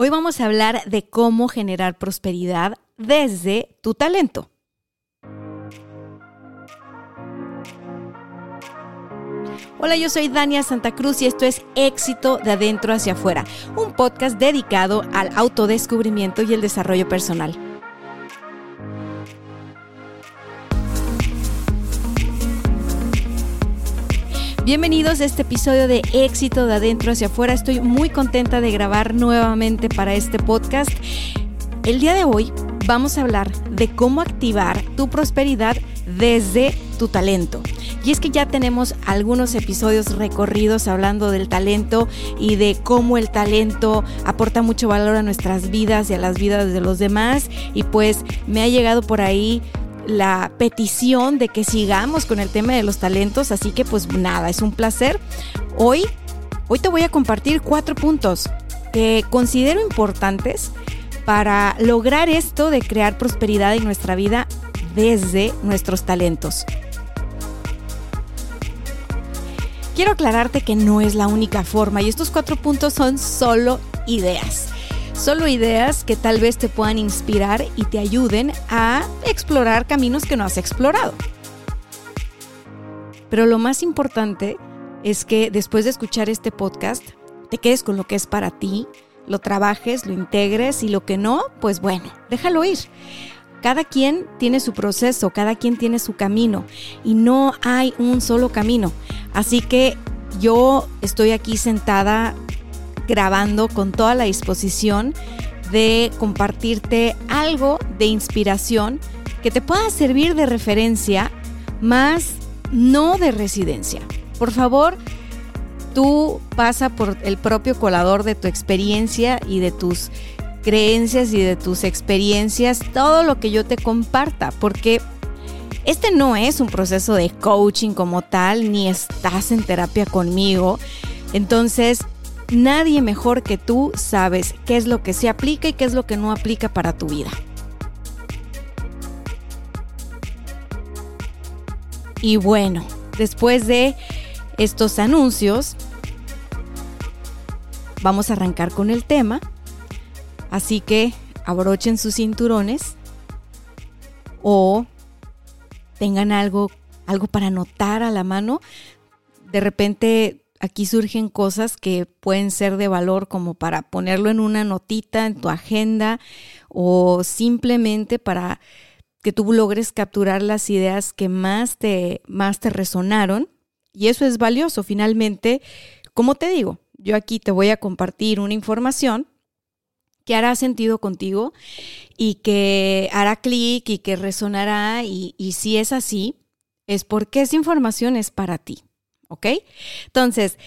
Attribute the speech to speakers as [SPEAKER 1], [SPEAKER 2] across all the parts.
[SPEAKER 1] Hoy vamos a hablar de cómo generar prosperidad desde tu talento. Hola, yo soy Dania Santa Cruz y esto es Éxito de Adentro hacia afuera, un podcast dedicado al autodescubrimiento y el desarrollo personal. Bienvenidos a este episodio de Éxito de Adentro hacia afuera. Estoy muy contenta de grabar nuevamente para este podcast. El día de hoy vamos a hablar de cómo activar tu prosperidad desde tu talento. Y es que ya tenemos algunos episodios recorridos hablando del talento y de cómo el talento aporta mucho valor a nuestras vidas y a las vidas de los demás. Y pues me ha llegado por ahí la petición de que sigamos con el tema de los talentos, así que pues nada, es un placer. Hoy, hoy te voy a compartir cuatro puntos que considero importantes para lograr esto de crear prosperidad en nuestra vida desde nuestros talentos. Quiero aclararte que no es la única forma y estos cuatro puntos son solo ideas. Solo ideas que tal vez te puedan inspirar y te ayuden a explorar caminos que no has explorado. Pero lo más importante es que después de escuchar este podcast, te quedes con lo que es para ti, lo trabajes, lo integres y lo que no, pues bueno, déjalo ir. Cada quien tiene su proceso, cada quien tiene su camino y no hay un solo camino. Así que yo estoy aquí sentada grabando con toda la disposición de compartirte algo de inspiración que te pueda servir de referencia, más no de residencia. Por favor, tú pasa por el propio colador de tu experiencia y de tus creencias y de tus experiencias, todo lo que yo te comparta, porque este no es un proceso de coaching como tal, ni estás en terapia conmigo. Entonces, nadie mejor que tú sabes qué es lo que se aplica y qué es lo que no aplica para tu vida. Y bueno, después de estos anuncios, vamos a arrancar con el tema. Así que abrochen sus cinturones o tengan algo, algo para anotar a la mano. De repente aquí surgen cosas que pueden ser de valor como para ponerlo en una notita en tu agenda o simplemente para que tú logres capturar las ideas que más te, más te resonaron. Y eso es valioso. Finalmente, como te digo, yo aquí te voy a compartir una información que hará sentido contigo y que hará clic y que resonará. Y, y si es así, es porque esa información es para ti. ¿Ok? Entonces,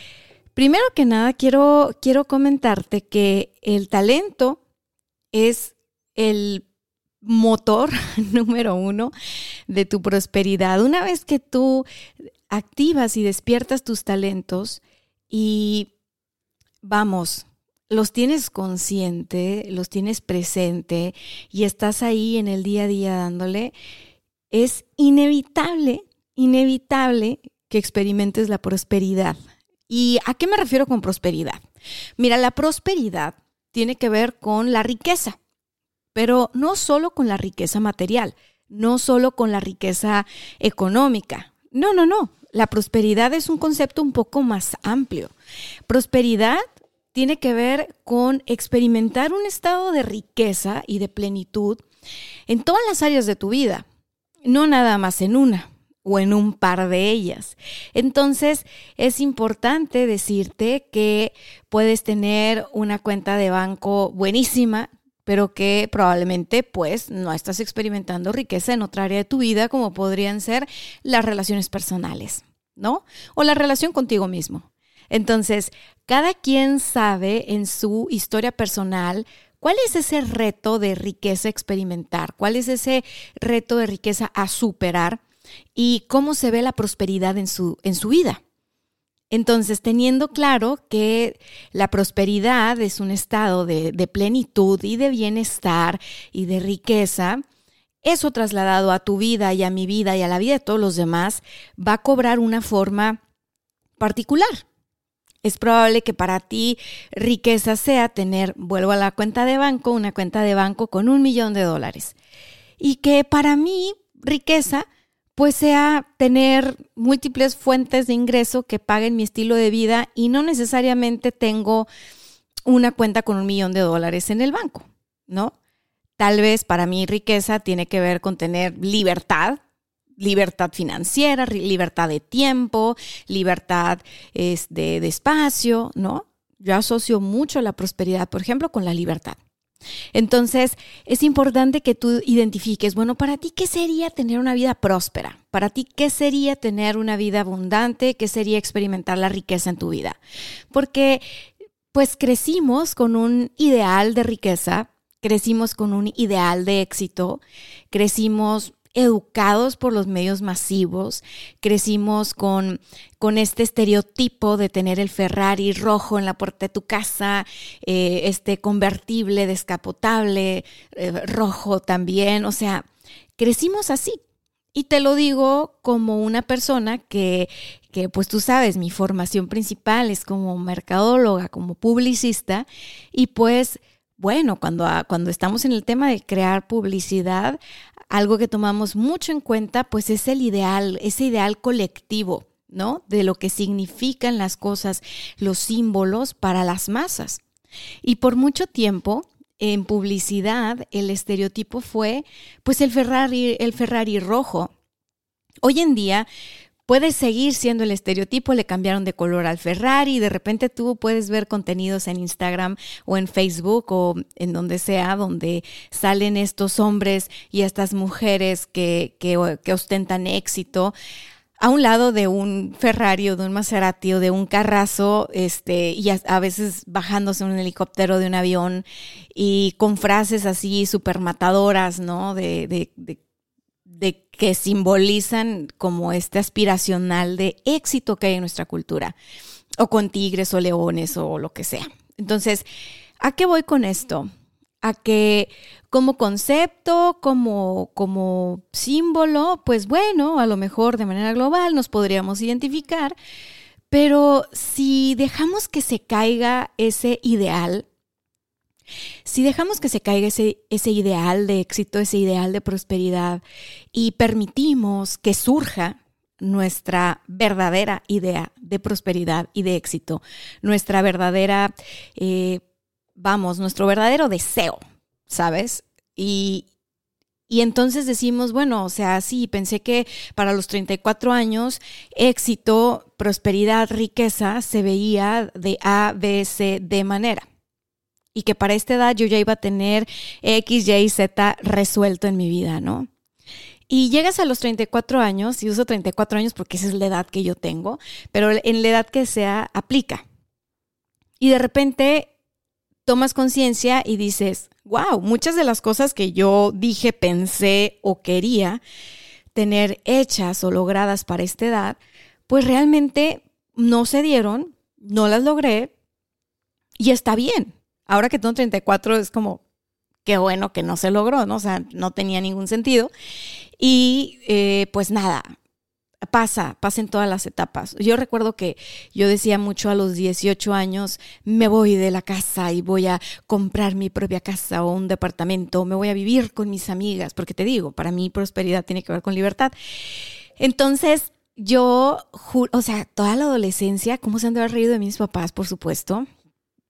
[SPEAKER 1] primero que nada, quiero, quiero comentarte que el talento es el motor número uno de tu prosperidad. Una vez que tú activas y despiertas tus talentos y vamos, los tienes consciente, los tienes presente y estás ahí en el día a día dándole, es inevitable, inevitable que experimentes la prosperidad. ¿Y a qué me refiero con prosperidad? Mira, la prosperidad tiene que ver con la riqueza, pero no solo con la riqueza material, no solo con la riqueza económica. No, no, no. La prosperidad es un concepto un poco más amplio. Prosperidad tiene que ver con experimentar un estado de riqueza y de plenitud en todas las áreas de tu vida, no nada más en una o en un par de ellas. Entonces, es importante decirte que puedes tener una cuenta de banco buenísima, pero que probablemente pues no estás experimentando riqueza en otra área de tu vida, como podrían ser las relaciones personales, ¿no? O la relación contigo mismo. Entonces, cada quien sabe en su historia personal cuál es ese reto de riqueza experimentar, cuál es ese reto de riqueza a superar y cómo se ve la prosperidad en su, en su vida. Entonces, teniendo claro que la prosperidad es un estado de, de, plenitud y de bienestar y de riqueza, eso trasladado a tu vida y a mi vida y a la vida de todos los demás va a cobrar una forma particular. Es probable que para ti riqueza sea tener, vuelvo a la cuenta de banco, una cuenta de banco con un millón de dólares. Y que para mí riqueza pues sea tener múltiples fuentes de ingreso que paguen mi estilo de vida y no necesariamente tengo una cuenta con un millón de dólares en el banco, ¿no? Tal vez para mí riqueza tiene que ver con tener libertad, libertad financiera, libertad de tiempo, libertad de, de espacio, ¿no? Yo asocio mucho la prosperidad, por ejemplo, con la libertad. Entonces, es importante que tú identifiques, bueno, para ti, ¿qué sería tener una vida próspera? Para ti, ¿qué sería tener una vida abundante? ¿Qué sería experimentar la riqueza en tu vida? Porque, pues, crecimos con un ideal de riqueza crecimos con un ideal de éxito, crecimos educados por los medios masivos, crecimos con, con este estereotipo de tener el Ferrari rojo en la puerta de tu casa, eh, este convertible descapotable, eh, rojo también, o sea, crecimos así. Y te lo digo como una persona que, que, pues tú sabes, mi formación principal es como mercadóloga, como publicista, y pues bueno, cuando, cuando estamos en el tema de crear publicidad, algo que tomamos mucho en cuenta, pues es el ideal, ese ideal colectivo, ¿no? De lo que significan las cosas, los símbolos para las masas. Y por mucho tiempo, en publicidad, el estereotipo fue, pues el Ferrari, el Ferrari rojo. Hoy en día, puede seguir siendo el estereotipo, le cambiaron de color al Ferrari y de repente tú puedes ver contenidos en Instagram o en Facebook o en donde sea, donde salen estos hombres y estas mujeres que, que, ostentan éxito a un lado de un Ferrari o de un Maserati o de un carrazo, este, y a, veces bajándose un helicóptero de un avión y con frases así súper matadoras, ¿no? De, de, de de que simbolizan como este aspiracional de éxito que hay en nuestra cultura, o con tigres o leones o lo que sea. Entonces, ¿a qué voy con esto? A que como concepto, como, como símbolo, pues bueno, a lo mejor de manera global nos podríamos identificar, pero si dejamos que se caiga ese ideal, si dejamos que se caiga ese, ideal de éxito, ese ideal de prosperidad y permitimos que surja nuestra verdadera idea de prosperidad y de éxito, nuestra verdadera, eh, vamos, nuestro verdadero deseo, ¿sabes? Y, y entonces decimos, bueno, o sea, sí, pensé que para los 34 años éxito, prosperidad, riqueza se veía de A, B, C, D manera y que para esta edad yo ya iba a tener X, Y, Z resuelto en mi vida, ¿no? Y llegas a los 34 años, y uso 34 años porque esa es la edad que yo tengo, pero en la edad que sea, aplica. Y de repente tomas conciencia y dices, wow, muchas de las cosas que yo dije, pensé o quería tener hechas o logradas para esta edad, pues realmente no se dieron, no las logré y está bien. Ahora que tengo 34 es como, qué bueno que no se logró, ¿no? O sea, no tenía ningún sentido. Y eh, pues nada, pasa, pasa en todas las etapas. Yo recuerdo que yo decía mucho a los 18 años, me voy de la casa y voy a comprar mi propia casa o un departamento, me voy a vivir con mis amigas, porque te digo, para mí prosperidad tiene que ver con libertad. Entonces, yo, o sea, toda la adolescencia, ¿cómo se han de reído de mis papás, por supuesto?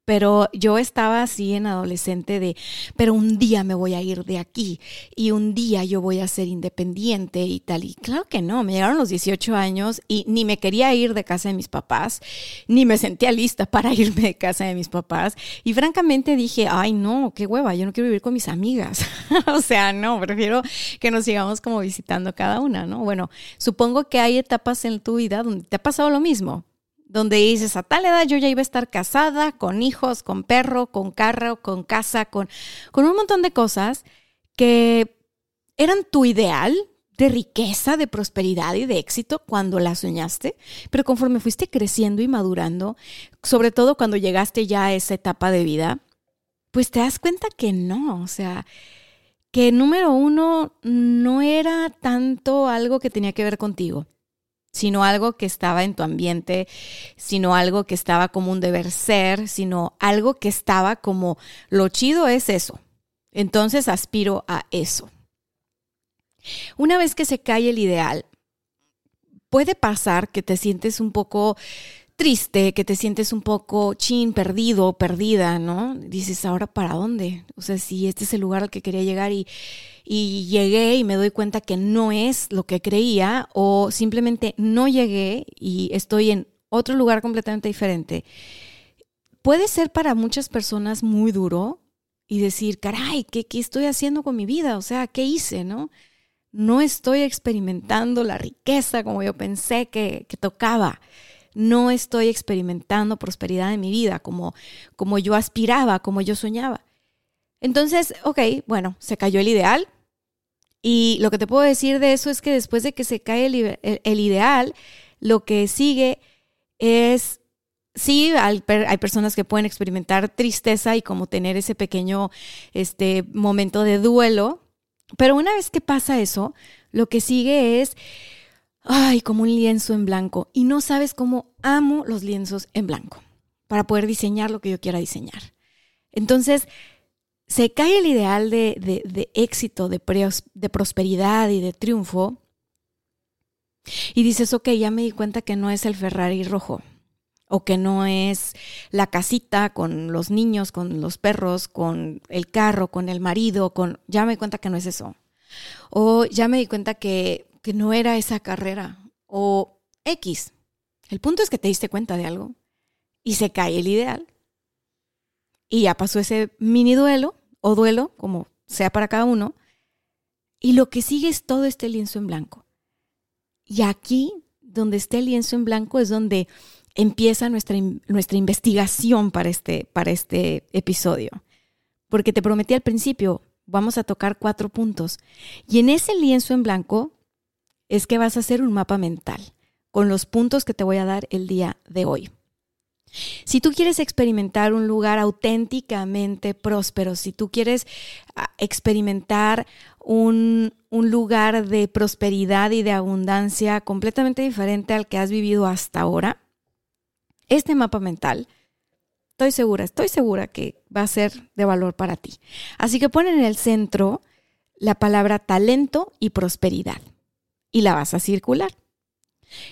[SPEAKER 1] Pero yo estaba así en adolescente de, pero un día me voy a ir de aquí y un día yo voy a ser independiente y tal. Y claro que no, me llegaron los 18 años y ni me quería ir de casa de mis papás, ni me sentía lista para irme de casa de mis papás. Y francamente dije, ay no, qué hueva, yo no quiero vivir con mis amigas. o sea, no, prefiero que nos sigamos como visitando cada una, ¿no? Bueno, supongo que hay etapas en tu vida donde te ha pasado lo mismo donde dices, a tal edad yo ya iba a estar casada, con hijos, con perro, con carro, con casa, con, con un montón de cosas que eran tu ideal de riqueza, de prosperidad y de éxito cuando la soñaste, pero conforme fuiste creciendo y madurando, sobre todo cuando llegaste ya a esa etapa de vida, pues te das cuenta que no, o sea, que número uno no era tanto algo que tenía que ver contigo, sino algo que estaba en tu ambiente, sino algo que estaba como un deber ser, sino algo que estaba como lo chido es eso. Entonces aspiro a eso. Una vez que se cae el ideal, puede pasar que te sientes un poco triste, que te sientes un poco chin, perdido, perdida, ¿no? Dices, ¿ahora para dónde? O sea, si este es el lugar al que quería llegar y, y llegué y me doy cuenta que no es lo que creía o simplemente no llegué y estoy en otro lugar completamente diferente. Puede ser para muchas personas muy duro y decir, caray, ¿qué, qué estoy haciendo con mi vida? O sea, ¿qué hice, no? No estoy experimentando la riqueza como yo pensé que, que tocaba no estoy experimentando prosperidad en mi vida como, como yo aspiraba, como yo soñaba. Entonces, ok, bueno, se cayó el ideal. Y lo que te puedo decir de eso es que después de que se cae el, ideal, lo que sigue es, sí, hay, personas que pueden experimentar tristeza y como tener ese pequeño este, momento de duelo, pero una vez que pasa eso, lo que sigue es ay, como un lienzo en blanco. Y no sabes cómo amo los lienzos en blanco para poder diseñar lo que yo quiera diseñar. Entonces, se cae el ideal de, éxito, de, de prosperidad y de triunfo. Y dices, ok, ya me di cuenta que no es el Ferrari rojo, o que no es la casita con los niños, con los perros, con el carro, con el marido, con... Ya me di cuenta que no es eso. O ya me di cuenta que que no era esa carrera o X. El punto es que te diste cuenta de algo y se cae el ideal. Y ya pasó ese mini duelo o duelo, como sea para cada uno. Y lo que sigue es todo este lienzo en blanco. Y aquí, donde esté el lienzo en blanco, es donde empieza nuestra, nuestra investigación para este, para este episodio. Porque te prometí al principio, vamos a tocar cuatro puntos. Y en ese lienzo en blanco es que vas a hacer un mapa mental con los puntos que te voy a dar el día de hoy. Si tú quieres experimentar un lugar auténticamente próspero, si tú quieres ah, experimentar un, un, lugar de prosperidad y de abundancia completamente diferente al que has vivido hasta ahora, este mapa mental, estoy segura, estoy segura que va a ser de valor para ti. Así que pon en el centro la palabra talento y prosperidad y la vas a circular.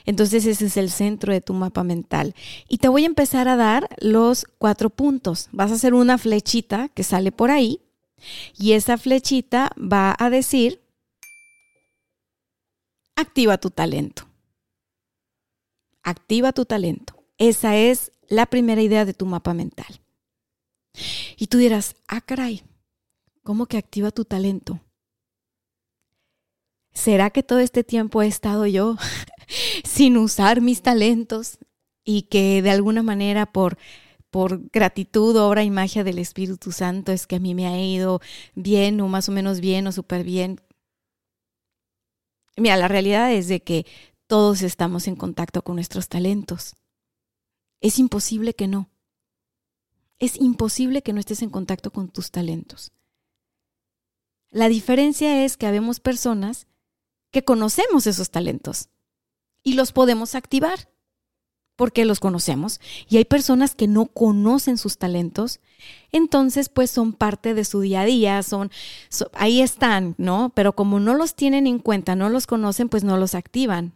[SPEAKER 1] Entonces ese es el centro de tu mapa mental. Y te voy a empezar a dar los cuatro puntos. Vas a hacer una flechita que sale por ahí y esa flechita va a decir, activa tu talento. Activa tu talento. Esa es la primera idea de tu mapa mental. Y tú dirás, ah, caray, ¿cómo que activa tu talento? ¿Será que todo este tiempo he estado yo sin usar mis talentos y que de alguna manera por por gratitud, obra y magia del Espíritu Santo es que a mí me ha ido bien o más o menos bien o súper bien. Mira, la realidad es de que todos estamos en contacto con nuestros talentos. Es imposible que no. Es imposible que no estés en contacto con tus talentos. La diferencia es que habemos personas que conocemos esos talentos y los podemos activar porque los conocemos. Y hay personas que no conocen sus talentos, entonces pues son parte de su día a día, son, ahí están, ¿no? Pero como no los tienen en cuenta, no los conocen, pues no los activan.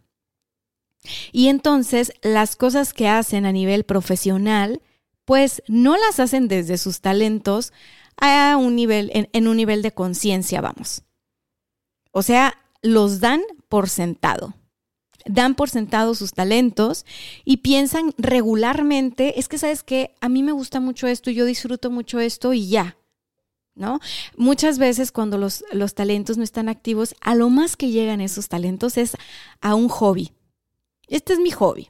[SPEAKER 1] Y entonces las cosas que hacen a nivel profesional, pues no las hacen desde sus talentos a un nivel, en, en un nivel de conciencia, vamos. O sea, los dan por sentado. Dan por sentado sus talentos y piensan regularmente, es que sabes que a mí me gusta mucho esto yo disfruto mucho esto y ya, ¿no? Muchas veces cuando los, los, talentos no están activos, a lo más que llegan esos talentos es a un hobby. Este es mi hobby.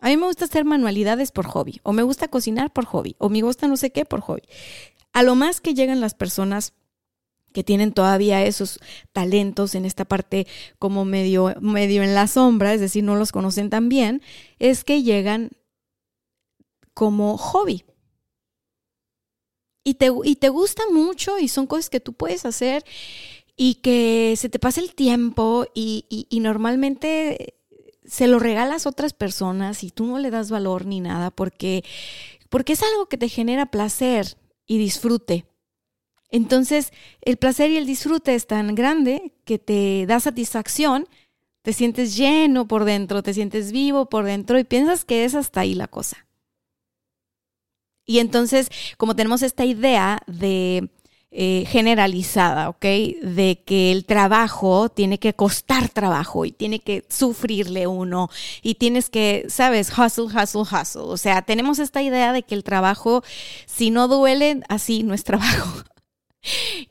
[SPEAKER 1] A mí me gusta hacer manualidades por hobby, o me gusta cocinar por hobby, o me gusta no sé qué por hobby. A lo más que llegan las personas que tienen todavía esos talentos en esta parte como medio, medio en la sombra, es decir, no los conocen tan bien, es que llegan como hobby. Y te, y te gusta mucho y son cosas que tú puedes hacer y que se te pasa el tiempo y, y normalmente se lo regalas a otras personas y tú no le das valor ni nada porque, porque es algo que te genera placer y disfrute. Entonces, el placer y el disfrute es tan grande que te da satisfacción, te sientes lleno por dentro, te sientes vivo por dentro y piensas que es hasta ahí la cosa. Y entonces, como tenemos esta idea de eh, generalizada, ¿ok? De que el trabajo tiene que costar trabajo y tiene que sufrirle uno y tienes que, sabes, hustle, hustle, hustle. O sea, tenemos esta idea de que el trabajo, si no duele, así no es trabajo.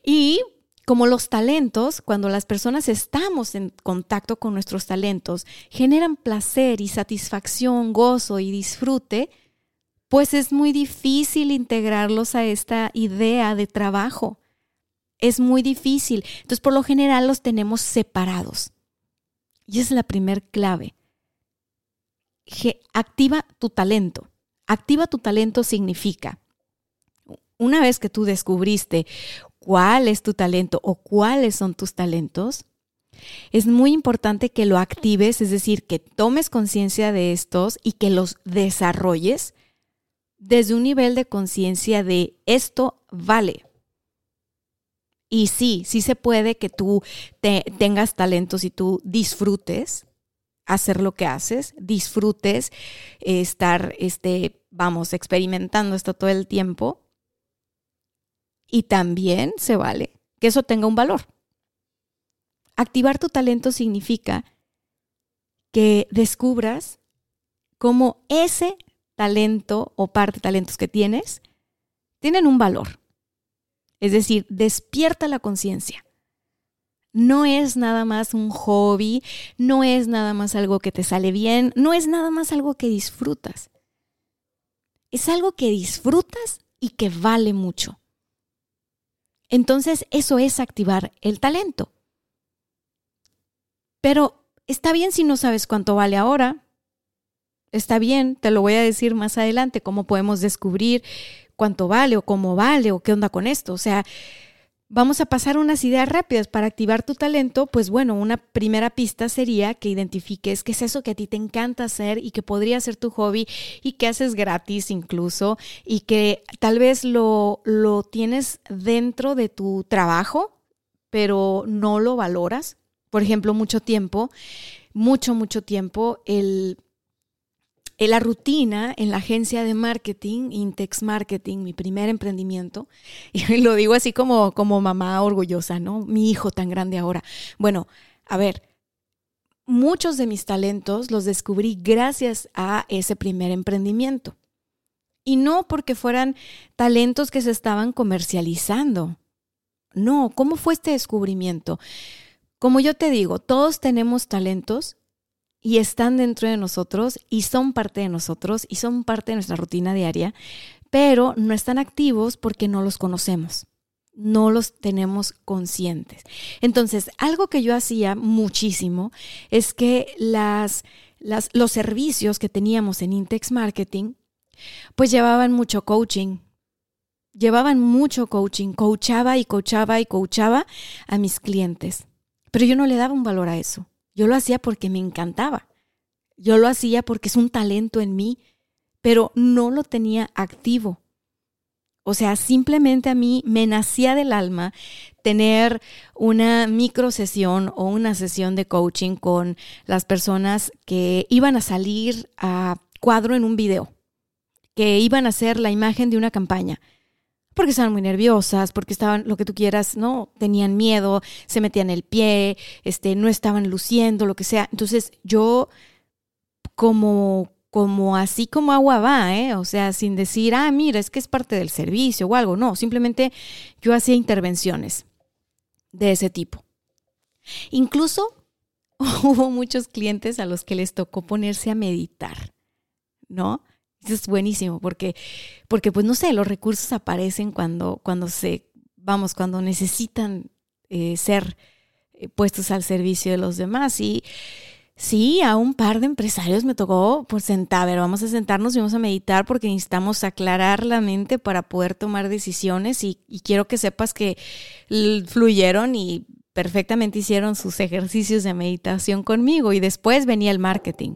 [SPEAKER 1] Y como los talentos, cuando las personas estamos en contacto con nuestros talentos, generan placer y satisfacción, gozo y disfrute, pues es muy difícil integrarlos a esta idea de trabajo. Es muy difícil. Entonces, por lo general los tenemos separados. Y es la primer clave. activa tu talento. Activa tu talento significa una vez que tú descubriste cuál es tu talento o cuáles son tus talentos, es muy importante que lo actives, es decir, que tomes conciencia de estos y que los desarrolles desde un nivel de conciencia de esto vale. Y sí, sí se puede que tú tengas talentos y tú disfrutes hacer lo que haces, disfrutes estar, este, vamos, experimentando esto todo el tiempo y también se vale que eso tenga un valor. Activar tu talento significa que descubras cómo ese talento o parte de talentos que tienes tienen un valor. Es decir, despierta la conciencia. No es nada más un hobby, no es nada más algo que te sale bien, no es nada más algo que disfrutas. Es algo que disfrutas y que vale mucho. Entonces, eso es activar el talento. Pero está bien si no sabes cuánto vale ahora. Está bien, te lo voy a decir más adelante, cómo podemos descubrir cuánto vale o cómo vale o qué onda con esto. O sea, Vamos a pasar unas ideas rápidas para activar tu talento. Pues bueno, una primera pista sería que identifiques qué es eso que a ti te encanta hacer y que podría ser tu hobby y que haces gratis incluso y que tal vez lo, lo tienes dentro de tu trabajo, pero no lo valoras. Por ejemplo, mucho tiempo, mucho, mucho tiempo, el en la rutina en la agencia de marketing, Intex Marketing, mi primer emprendimiento, y lo digo así como, como mamá orgullosa, ¿no? Mi hijo tan grande ahora. Bueno, a ver, muchos de mis talentos los descubrí gracias a ese primer emprendimiento. Y no porque fueran talentos que se estaban comercializando. No, ¿cómo fue este descubrimiento? Como yo te digo, todos tenemos talentos y están dentro de nosotros y son parte de nosotros y son parte de nuestra rutina diaria, pero no están activos porque no los conocemos, no los tenemos conscientes. Entonces, algo que yo hacía muchísimo es que las, las, los servicios que teníamos en Intex Marketing, pues llevaban mucho coaching, llevaban mucho coaching, coachaba y coachaba y coachaba a mis clientes, pero yo no le daba un valor a eso. Yo lo hacía porque me encantaba. Yo lo hacía porque es un talento en mí, pero no lo tenía activo. O sea, simplemente a mí me nacía del alma tener una micro sesión o una sesión de coaching con las personas que iban a salir a cuadro en un video, que iban a ser la imagen de una campaña porque estaban muy nerviosas, porque estaban lo que tú quieras, ¿no? Tenían miedo, se metían el pie, este, no estaban luciendo, lo que sea. Entonces yo como como así como agua va, ¿eh? O sea, sin decir, ah, mira, es que es parte del servicio o algo, no, simplemente yo hacía intervenciones de ese tipo. Incluso hubo muchos clientes a los que les tocó ponerse a meditar ¿no? Eso es buenísimo porque, porque pues no sé, los recursos aparecen cuando, cuando se, vamos, cuando necesitan eh, ser eh, puestos al servicio de los demás. Y sí, a un par de empresarios me tocó pues sentar, a ver, vamos a sentarnos y vamos a meditar porque necesitamos aclarar la mente para poder tomar decisiones y, y quiero que sepas que fluyeron y perfectamente hicieron sus ejercicios de meditación conmigo y después venía el marketing.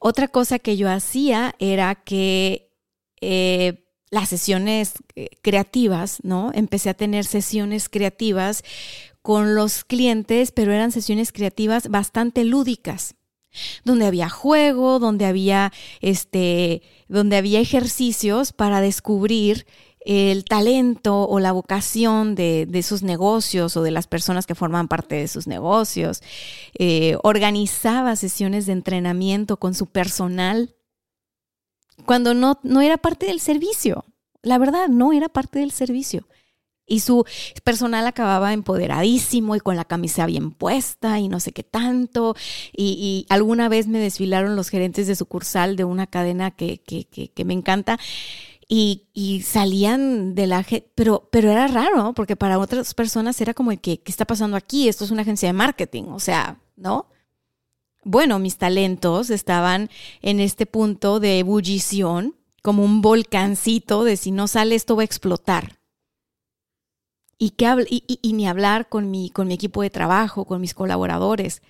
[SPEAKER 1] Otra cosa que yo hacía era que eh, las sesiones eh, creativas, ¿no? Empecé a tener sesiones creativas con los clientes, pero eran sesiones creativas bastante lúdicas donde había juego, donde había este, donde había ejercicios para descubrir el talento o la vocación de, de, sus negocios o de las personas que forman parte de sus negocios. Eh, organizaba sesiones de entrenamiento con su personal cuando no, no era parte del servicio. La verdad, no era parte del servicio. Y su personal acababa empoderadísimo y con la camisa bien puesta y no sé qué tanto. Y, alguna vez me desfilaron los gerentes de sucursal de una cadena que, que, que me encanta y, salían de la pero pero era raro, porque para otras personas era como que, ¿qué está pasando aquí? Esto es una agencia de marketing, o sea, ¿no? Bueno, mis talentos estaban en este punto de ebullición, como un volcancito de si no sale esto va a explotar. Y, que, y, y ni hablar con mi, con mi equipo de trabajo, con mis colaboradores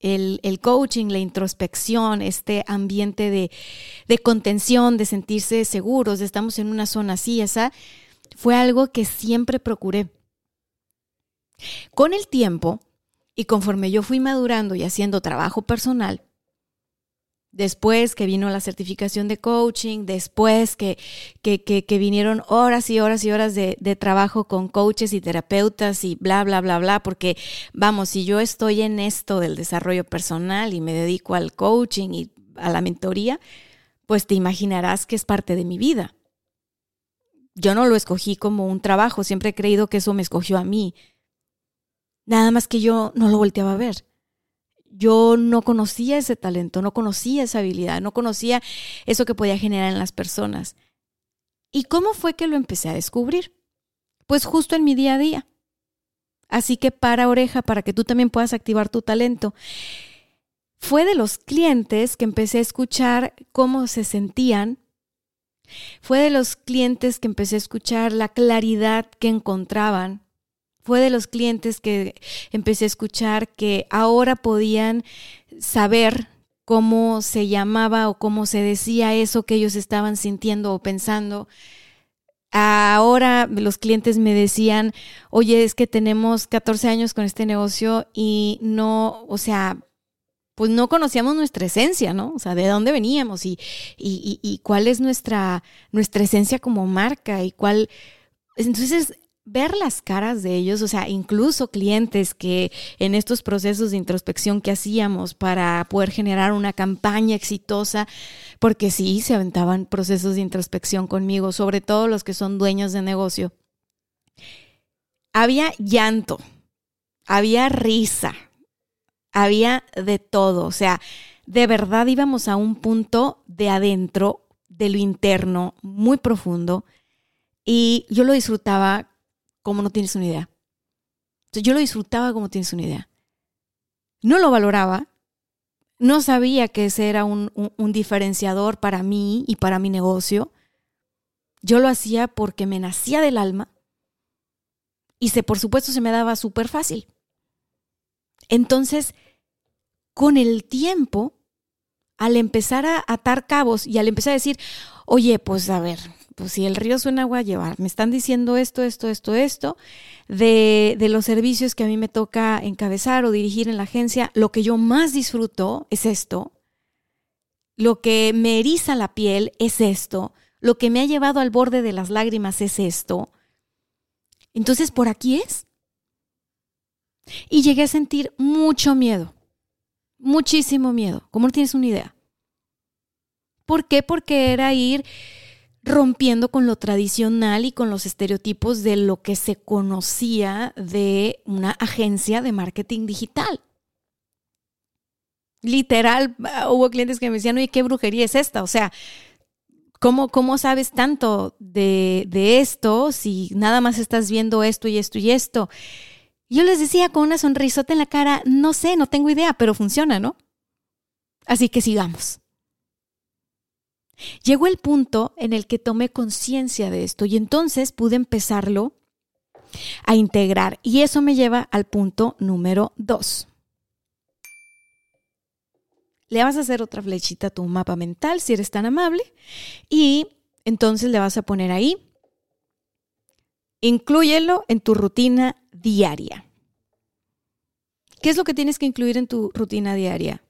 [SPEAKER 1] el, coaching, la introspección, este ambiente de, de, contención, de sentirse seguros, de estamos en una zona así, esa, fue algo que siempre procuré. Con el tiempo, y conforme yo fui madurando y haciendo trabajo personal, Después que vino la certificación de coaching, después que, que, que, vinieron horas y horas y horas de, de, trabajo con coaches y terapeutas y bla, bla, bla, bla, porque vamos, si yo estoy en esto del desarrollo personal y me dedico al coaching y a la mentoría, pues te imaginarás que es parte de mi vida. Yo no lo escogí como un trabajo, siempre he creído que eso me escogió a mí. Nada más que yo no lo volteaba a ver yo no conocía ese talento, no conocía esa habilidad, no conocía eso que podía generar en las personas. ¿Y cómo fue que lo empecé a descubrir? Pues justo en mi día a día. Así que para oreja para que tú también puedas activar tu talento. Fue de los clientes que empecé a escuchar cómo se sentían. Fue de los clientes que empecé a escuchar la claridad que encontraban fue de los clientes que empecé a escuchar que ahora podían saber cómo se llamaba o cómo se decía eso que ellos estaban sintiendo o pensando. Ahora los clientes me decían, oye, es que tenemos 14 años con este negocio y no, o sea, pues no conocíamos nuestra esencia, ¿no? O sea, de dónde veníamos y, y, y cuál es nuestra, nuestra esencia como marca y cuál... Entonces, ver las caras de ellos, o sea, incluso clientes que en estos procesos de introspección que hacíamos para poder generar una campaña exitosa, porque sí, se aventaban procesos de introspección conmigo, sobre todo los que son dueños de negocio. Había llanto, había risa, había de todo, o sea, de verdad íbamos a un punto de adentro, de lo interno, muy profundo, y yo lo disfrutaba como no tienes una idea. yo lo disfrutaba como tienes una idea. No lo valoraba, no sabía que ese era un, un, diferenciador para mí y para mi negocio. Yo lo hacía porque me nacía del alma y se, por supuesto se me daba súper fácil. Entonces, con el tiempo, al empezar a atar cabos y al empezar a decir, oye, pues a ver, pues si el río suena agua a llevar, me están diciendo esto, esto, esto, esto, de, los servicios que a mí me toca encabezar o dirigir en la agencia, lo que yo más disfruto es esto, lo que me eriza la piel es esto, lo que me ha llevado al borde de las lágrimas es esto. Entonces, por aquí es. Y llegué a sentir mucho miedo, muchísimo miedo, como no tienes una idea. ¿Por qué? Porque era ir rompiendo con lo tradicional y con los estereotipos de lo que se conocía de una agencia de marketing digital. Literal, hubo clientes que me decían, oye, ¿qué brujería es esta? O sea, ¿cómo, cómo sabes tanto de, de esto si nada más estás viendo esto y esto y esto? Yo les decía con una sonrisota en la cara, no sé, no tengo idea, pero funciona, ¿no? Así que sigamos. Llegó el punto en el que tomé conciencia de esto y entonces pude empezarlo a integrar. Y eso me lleva al punto número dos. Le vas a hacer otra flechita a tu mapa mental si eres tan amable y entonces le vas a poner ahí, inclúyelo en tu rutina diaria. ¿Qué es lo que tienes que incluir en tu rutina diaria?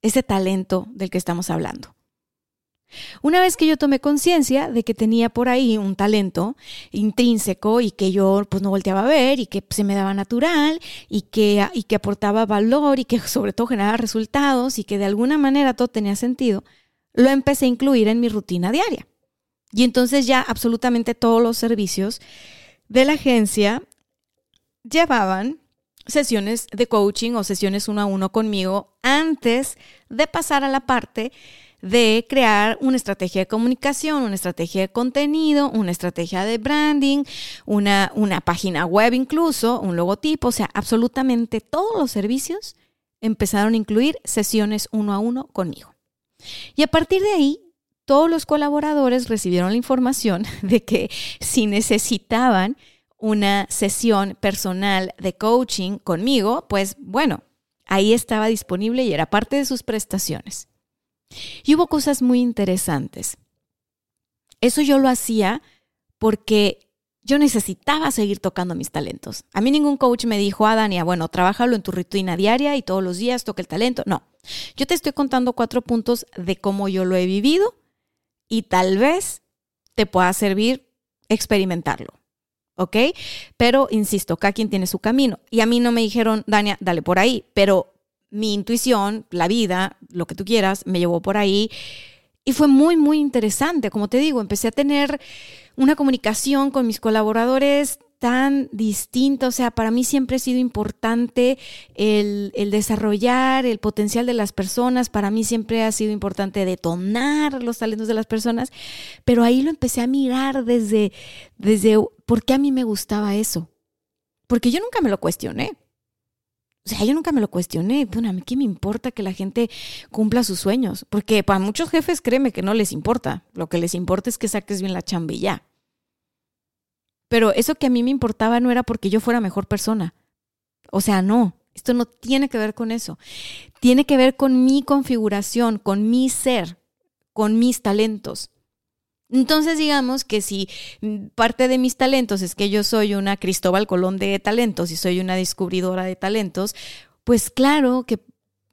[SPEAKER 1] Ese talento del que estamos hablando. Una vez que yo tomé conciencia de que tenía por ahí un talento intrínseco y que yo pues no volteaba a ver y que se me daba natural y que, y que aportaba valor y que sobre todo generaba resultados y que de alguna manera todo tenía sentido, lo empecé a incluir en mi rutina diaria. Y entonces ya absolutamente todos los servicios de la agencia llevaban sesiones de coaching o sesiones uno a uno conmigo antes de pasar a la parte de crear una estrategia de comunicación, una estrategia de contenido, una estrategia de branding, una, una página web incluso, un logotipo, o sea, absolutamente todos los servicios empezaron a incluir sesiones uno a uno conmigo. Y a partir de ahí, todos los colaboradores recibieron la información de que si necesitaban una sesión personal de coaching conmigo, pues bueno, ahí estaba disponible y era parte de sus prestaciones. Y hubo cosas muy interesantes. Eso yo lo hacía porque yo necesitaba seguir tocando mis talentos. A mí ningún coach me dijo, ah, Dania, bueno, trabájalo en tu rutina diaria y todos los días toca el talento. No, yo te estoy contando cuatro puntos de cómo yo lo he vivido y tal vez te pueda servir experimentarlo. ¿Ok? Pero insisto, cada quien tiene su camino. Y a mí no me dijeron, Dania, dale por ahí, pero mi intuición, la vida, lo que tú quieras, me llevó por ahí. Y fue muy, muy interesante. Como te digo, empecé a tener una comunicación con mis colaboradores tan distinta. O sea, para mí siempre ha sido importante el, el, desarrollar el potencial de las personas. Para mí siempre ha sido importante detonar los talentos de las personas. Pero ahí lo empecé a mirar desde, desde por qué a mí me gustaba eso. Porque yo nunca me lo cuestioné. O sea, yo nunca me lo cuestioné. Bueno, a mí qué me importa que la gente cumpla sus sueños. Porque para muchos jefes, créeme que no les importa. Lo que les importa es que saques bien la chambilla. Pero eso que a mí me importaba no era porque yo fuera mejor persona. O sea, no. Esto no tiene que ver con eso. Tiene que ver con mi configuración, con mi ser, con mis talentos. Entonces digamos que si parte de mis talentos es que yo soy una Cristóbal Colón de talentos y soy una descubridora de talentos, pues claro que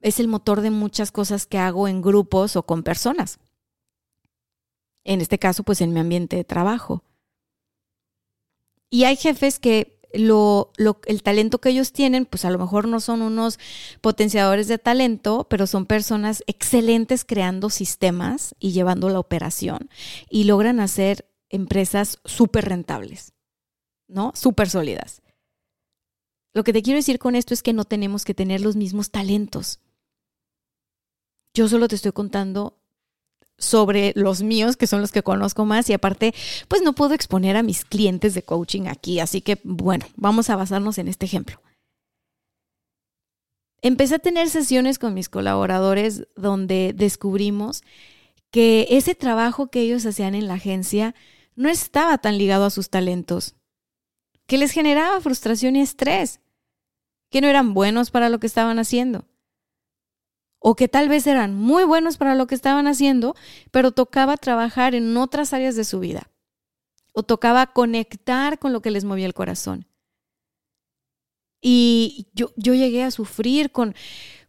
[SPEAKER 1] es el motor de muchas cosas que hago en grupos o con personas. En este caso, pues en mi ambiente de trabajo. Y hay jefes que lo, el talento que ellos tienen, pues a lo mejor no son unos potenciadores de talento, pero son personas excelentes creando sistemas y llevando la operación y logran hacer empresas súper rentables, ¿no? Súper sólidas. Lo que te quiero decir con esto es que no tenemos que tener los mismos talentos. Yo solo te estoy contando sobre los míos, que son los que conozco más, y aparte, pues no puedo exponer a mis clientes de coaching aquí, así que bueno, vamos a basarnos en este ejemplo. Empecé a tener sesiones con mis colaboradores donde descubrimos que ese trabajo que ellos hacían en la agencia no estaba tan ligado a sus talentos, que les generaba frustración y estrés, que no eran buenos para lo que estaban haciendo o que tal vez eran muy buenos para lo que estaban haciendo, pero tocaba trabajar en otras áreas de su vida o tocaba conectar con lo que les movía el corazón. Y yo, yo llegué a sufrir con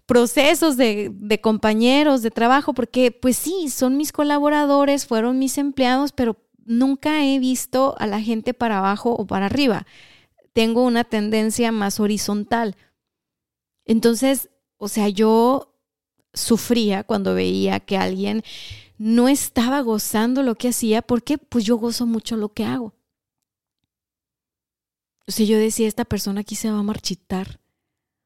[SPEAKER 1] procesos de, de, compañeros de trabajo, porque pues sí, son mis colaboradores, fueron mis empleados, pero nunca he visto a la gente para abajo o para arriba. Tengo una tendencia más horizontal. Entonces, o sea, yo sufría cuando veía que alguien no estaba gozando lo que hacía, porque pues yo gozo mucho lo que hago. O sea, yo decía, esta persona aquí se va a marchitar.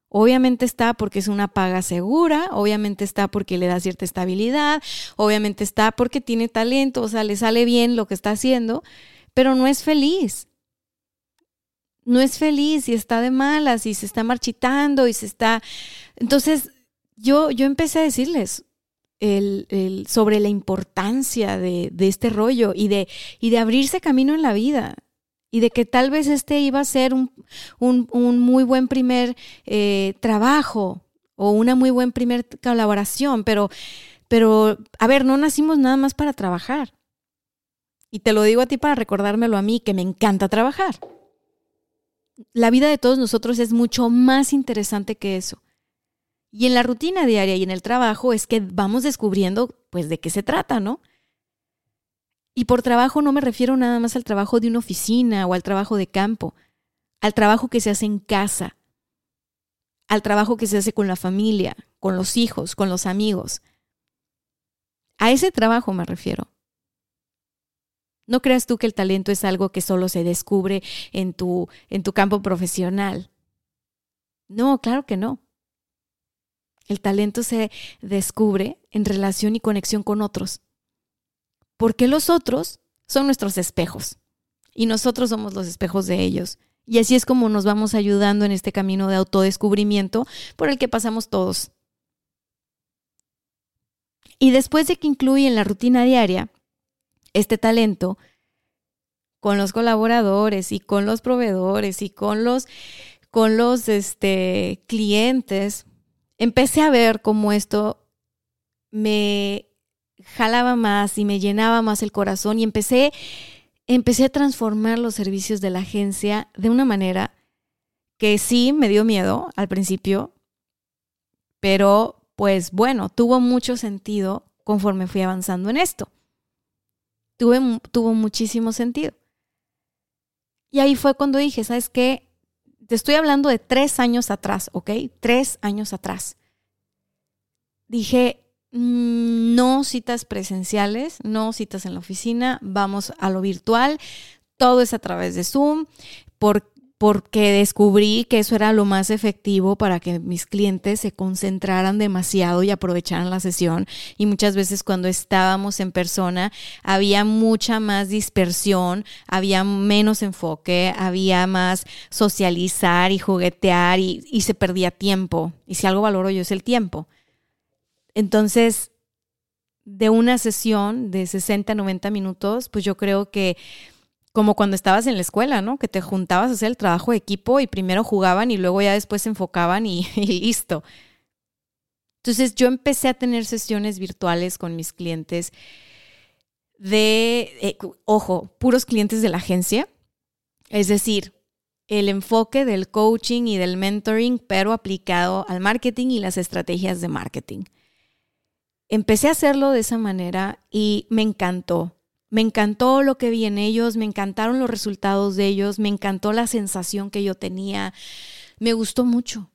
[SPEAKER 1] Obviamente está porque es una paga segura, obviamente está porque le da cierta estabilidad, obviamente está porque tiene talento, o sea, le sale bien lo que está haciendo, pero no es feliz. No es feliz y está de malas y se está marchitando y se está... Entonces, yo, yo empecé a decirles, el, sobre la importancia de, este rollo y de, y de abrirse camino en la vida y de que tal vez este iba a ser un, muy buen primer eh, trabajo o una muy buen primer colaboración, pero, pero, a ver, no nacimos nada más para trabajar. Y te lo digo a ti para recordármelo a mí, que me encanta trabajar. La vida de todos nosotros es mucho más interesante que eso. Y en la rutina diaria y en el trabajo es que vamos descubriendo, pues, de qué se trata, ¿no? Y por trabajo no me refiero nada más al trabajo de una oficina o al trabajo de campo, al trabajo que se hace en casa, al trabajo que se hace con la familia, con los hijos, con los amigos. A ese trabajo me refiero. No creas tú que el talento es algo que solo se descubre en tu, en tu campo profesional. No, claro que no. El talento se descubre en relación y conexión con otros. Porque los otros son nuestros espejos y nosotros somos los espejos de ellos. Y así es como nos vamos ayudando en este camino de autodescubrimiento por el que pasamos todos. Y después de que incluye en la rutina diaria este talento, con los colaboradores y con los proveedores y con los, con los este, clientes, empecé a ver cómo esto me jalaba más y me llenaba más el corazón y empecé, empecé a transformar los servicios de la agencia de una manera que sí me dio miedo al principio, pero pues bueno, tuvo mucho sentido conforme fui avanzando en esto. Tuve, tuvo muchísimo sentido. Y ahí fue cuando dije, ¿sabes qué? Te estoy hablando de tres años atrás, ¿ok? Tres años atrás. Dije, mm, no citas presenciales, no citas en la oficina, vamos a lo virtual, todo es a través de Zoom, por, porque descubrí que eso era lo más efectivo para que mis clientes se concentraran demasiado y aprovecharan la sesión. Y muchas veces cuando estábamos en persona había mucha más dispersión, había menos enfoque, había más socializar y juguetear y, se perdía tiempo. Y si algo valoro yo es el tiempo. Entonces, de una sesión de 60, 90 minutos, pues yo creo que como cuando estabas en la escuela, ¿no? Que te juntabas a hacer el trabajo de equipo y primero jugaban y luego ya después se enfocaban y, listo. Entonces yo empecé a tener sesiones virtuales con mis clientes de, eh, ojo, puros clientes de la agencia. Es decir, el enfoque del coaching y del mentoring, pero aplicado al marketing y las estrategias de marketing. Empecé a hacerlo de esa manera y me encantó. Me encantó lo que vi en ellos, me encantaron los resultados de ellos, me encantó la sensación que yo tenía, me gustó mucho.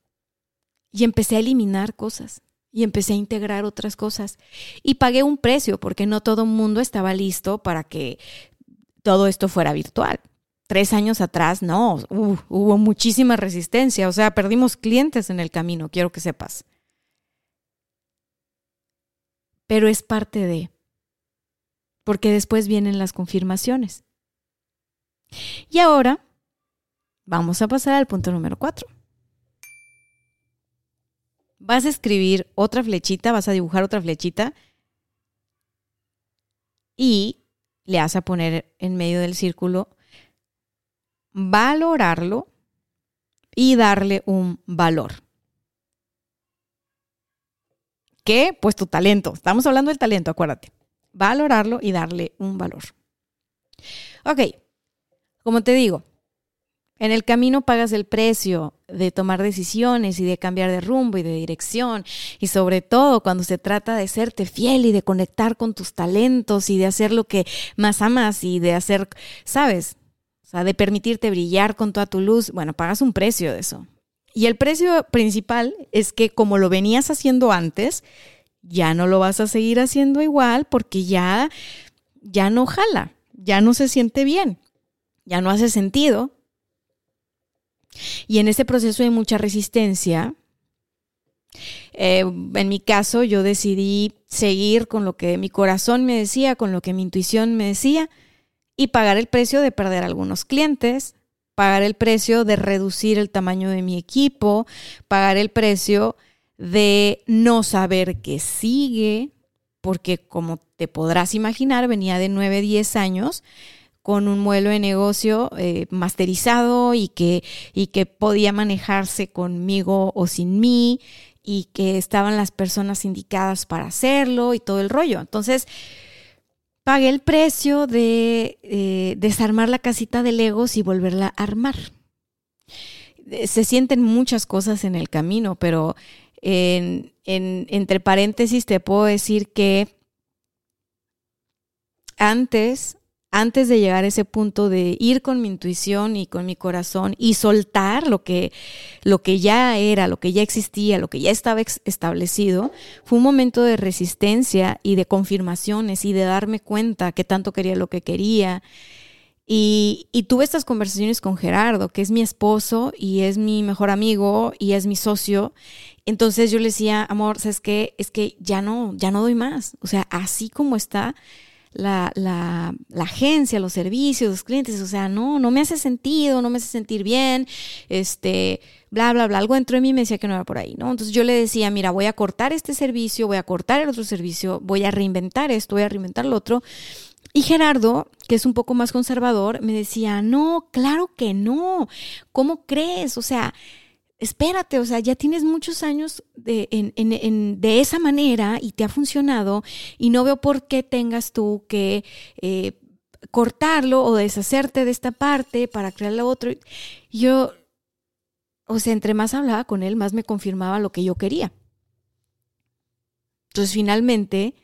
[SPEAKER 1] Y empecé a eliminar cosas y empecé a integrar otras cosas. Y pagué un precio porque no todo el mundo estaba listo para que todo esto fuera virtual. Tres años atrás, no, hubo muchísima resistencia, o sea, perdimos clientes en el camino, quiero que sepas. Pero es parte de porque después vienen las confirmaciones. Y ahora vamos a pasar al punto número cuatro. Vas a escribir otra flechita, vas a dibujar otra flechita y le vas a poner en medio del círculo valorarlo y darle un valor. ¿Qué? Pues tu talento. Estamos hablando del talento, acuérdate valorarlo y darle un valor. Ok, como te digo, en el camino pagas el precio de tomar decisiones y de cambiar de rumbo y de dirección y sobre todo cuando se trata de serte fiel y de conectar con tus talentos y de hacer lo que más amas y de hacer, ¿sabes? O sea, de permitirte brillar con toda tu luz, bueno, pagas un precio de eso. Y el precio principal es que como lo venías haciendo antes, ya no lo vas a seguir haciendo igual porque ya, ya no jala, ya no se siente bien, ya no hace sentido. Y en ese proceso hay mucha resistencia, Eh, en mi caso, yo decidí seguir con lo que mi corazón me decía, con lo que mi intuición me decía y pagar el precio de perder algunos clientes, pagar el precio de reducir el tamaño de mi equipo, pagar el precio no saber qué sigue, porque como te podrás imaginar, venía de 9, 10 años con un modelo de negocio eh, masterizado y que, y que podía manejarse conmigo o sin mí y que estaban las personas indicadas para hacerlo y todo el rollo. Entonces, pagué el precio de eh, desarmar la casita de Legos y volverla a armar. Eh, se sienten muchas cosas en el camino, pero en, entre paréntesis te puedo decir que antes antes de llegar a ese punto de ir con mi intuición y con mi corazón y soltar lo que, lo que ya era, lo que ya existía, lo que ya estaba establecido, fue un momento de resistencia y de confirmaciones y de darme cuenta que tanto quería lo que quería. Y, tuve estas conversaciones con Gerardo, que es mi esposo y es mi mejor amigo y es mi socio. Entonces yo le decía, amor, ¿sabes qué? Es que ya no, ya no doy más. O sea, así como está, la, la, agencia, los servicios, los clientes, o sea, no, no me hace sentido, no me hace sentir bien, este, bla, bla, bla, algo entró en mí y me decía que no era por ahí, ¿no? Entonces yo le decía, mira, voy a cortar este servicio, voy a cortar el otro servicio, voy a reinventar esto, voy a reinventar lo otro. Y Gerardo, que es un poco más conservador, me decía, no, claro que no, ¿cómo crees? O sea, espérate, o sea, ya tienes muchos años de, de, esa manera y te ha funcionado y no veo por qué tengas tú que eh, cortarlo o deshacerte de esta parte para crear la otra. Yo, o sea, entre más hablaba con él, más me confirmaba lo que yo quería. Entonces, finalmente,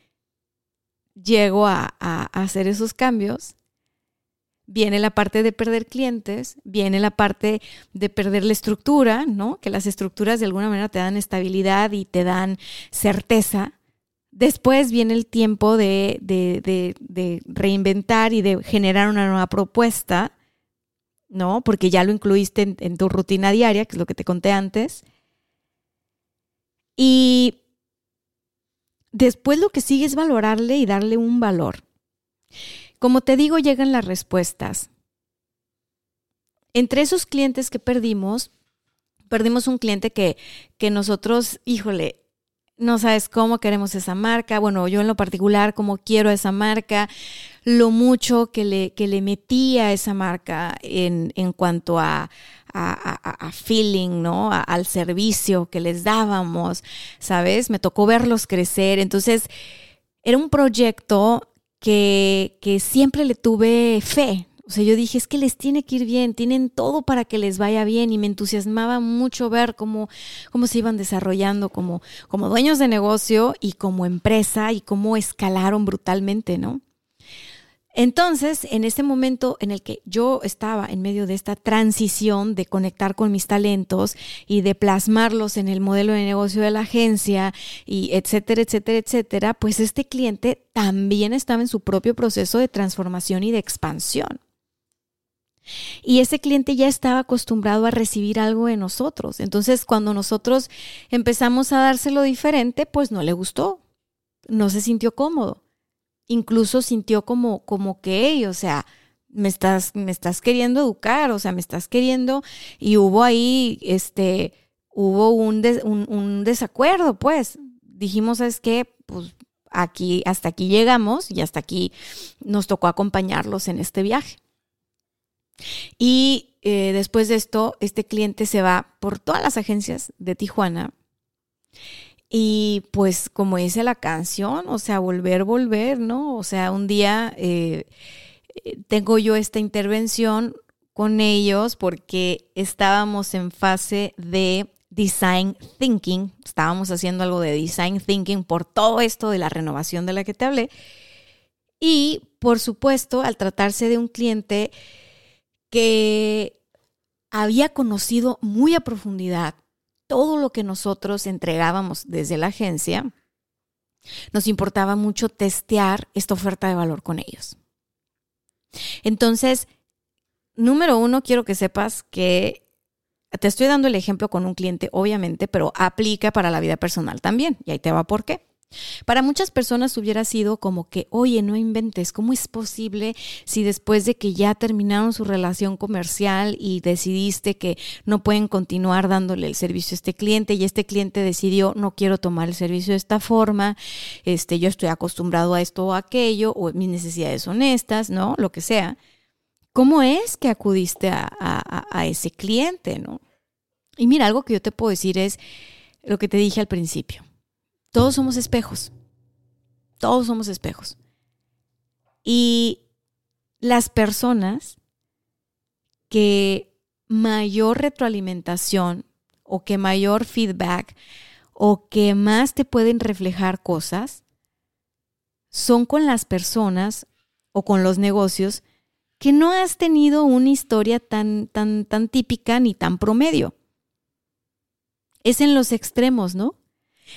[SPEAKER 1] llego a hacer esos cambios viene la parte de perder clientes, viene la parte de perder la estructura, ¿no? Que las estructuras de alguna manera te dan estabilidad y te dan certeza. Después viene el tiempo de, de, reinventar y de generar una nueva propuesta, ¿no? Porque ya lo incluiste en, en tu rutina diaria, que es lo que te conté antes. Y después lo que sigue es valorarle y darle un valor. Como te digo, llegan las respuestas. Entre esos clientes que perdimos, perdimos un cliente que, que nosotros, híjole, no sabes cómo queremos esa marca, bueno, yo en lo particular, cómo quiero esa marca, lo mucho que le, que le metí a esa marca en, en cuanto a, a, feeling, ¿no? al servicio que les dábamos, ¿sabes? Me tocó verlos crecer. Entonces, era un proyecto que, que siempre le tuve fe, o sea, yo dije, es que les tiene que ir bien, tienen todo para que les vaya bien y me entusiasmaba mucho ver cómo, cómo se iban desarrollando como, como dueños de negocio y como empresa y cómo escalaron brutalmente, ¿no? Entonces, en este momento en el que yo estaba en medio de esta transición de conectar con mis talentos y de plasmarlos en el modelo de negocio de la agencia y etcétera, etcétera, etcétera, pues este cliente también estaba en su propio proceso de transformación y de expansión. Y ese cliente ya estaba acostumbrado a recibir algo de nosotros. Entonces, cuando nosotros empezamos a dárselo diferente, pues no le gustó, no se sintió cómodo incluso sintió como, como que, o sea, me estás, me estás queriendo educar, o sea, me estás queriendo, y hubo ahí, este, hubo un, un, desacuerdo, pues. Dijimos, ¿sabes qué? Pues aquí, hasta aquí llegamos y hasta aquí nos tocó acompañarlos en este viaje. Y eh, después de esto, este cliente se va por todas las agencias de Tijuana y pues como dice la canción, o sea, volver, volver, ¿no? O sea, un día eh, eh, tengo yo esta intervención con ellos porque estábamos en fase de design thinking, estábamos haciendo algo de design thinking por todo esto de la renovación de la que te hablé. Y por supuesto, al tratarse de un cliente que había conocido muy a profundidad todo lo que nosotros entregábamos desde la agencia, nos importaba mucho testear esta oferta de valor con ellos. Entonces, número uno, quiero que sepas que te estoy dando el ejemplo con un cliente, obviamente, pero aplica para la vida personal también. Y ahí te va por qué. Para muchas personas hubiera sido como que, oye, no inventes, ¿cómo es posible si después de que ya terminaron su relación comercial y decidiste que no pueden continuar dándole el servicio a este cliente y este cliente decidió, no quiero tomar el servicio de esta forma, este, yo estoy acostumbrado a esto o aquello, o mis necesidades son estas, ¿no? Lo que sea. ¿Cómo es que acudiste a, a ese cliente, no? Y mira, algo que yo te puedo decir es lo que te dije al principio todos somos espejos. Todos somos espejos. Y las personas que mayor retroalimentación o que mayor feedback o que más te pueden reflejar cosas son con las personas o con los negocios que no has tenido una historia tan, tan, tan típica ni tan promedio. Es en los extremos, ¿no?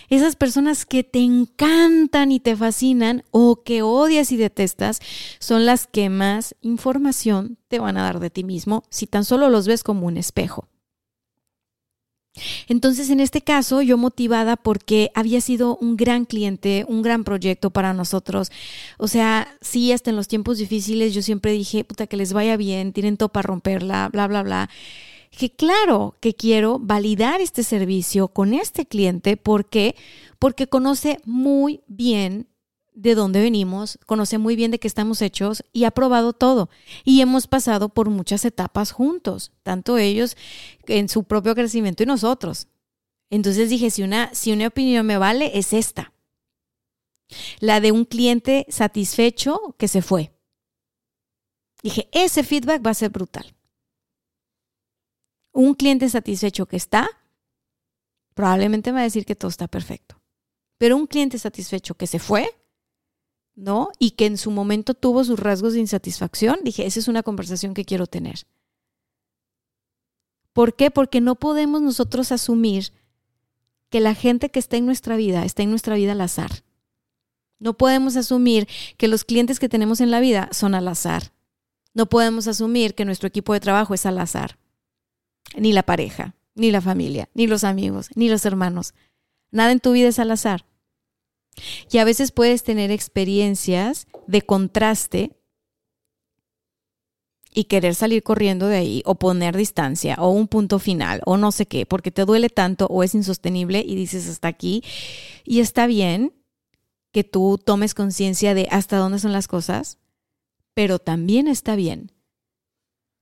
[SPEAKER 1] Esas personas que te encantan y te fascinan o que odias y detestas son las que más información te van a dar de ti mismo si tan solo los ves como un espejo. Entonces, en este caso, yo motivada porque había sido un gran cliente, un gran proyecto para nosotros. O sea, sí, hasta en los tiempos difíciles yo siempre dije, puta, que les vaya bien, tienen todo para romperla, bla, bla, bla que claro que quiero validar este servicio con este cliente. ¿Por qué? Porque conoce muy bien de dónde venimos, conoce muy bien de qué estamos hechos y ha probado todo. Y hemos pasado por muchas etapas juntos, tanto ellos en su propio crecimiento y nosotros. Entonces dije, si una, si una opinión me vale, es esta. La de un cliente satisfecho que se fue. Dije, ese feedback va a ser brutal un cliente satisfecho que está, probablemente me va a decir que todo está perfecto. Pero un cliente satisfecho que se fue, ¿no? Y que en su momento tuvo sus rasgos de insatisfacción, dije, esa es una conversación que quiero tener. ¿Por qué? Porque no podemos nosotros asumir que la gente que está en nuestra vida está en nuestra vida al azar. No podemos asumir que los clientes que tenemos en la vida son al azar. No podemos asumir que nuestro equipo de trabajo es al azar ni la pareja, ni la familia, ni los amigos, ni los hermanos. Nada en tu vida es al azar. Y a veces puedes tener experiencias de contraste y querer salir corriendo de ahí o poner distancia o un punto final o no sé qué, porque te duele tanto o es insostenible y dices hasta aquí. Y está bien que tú tomes conciencia de hasta dónde son las cosas, pero también está bien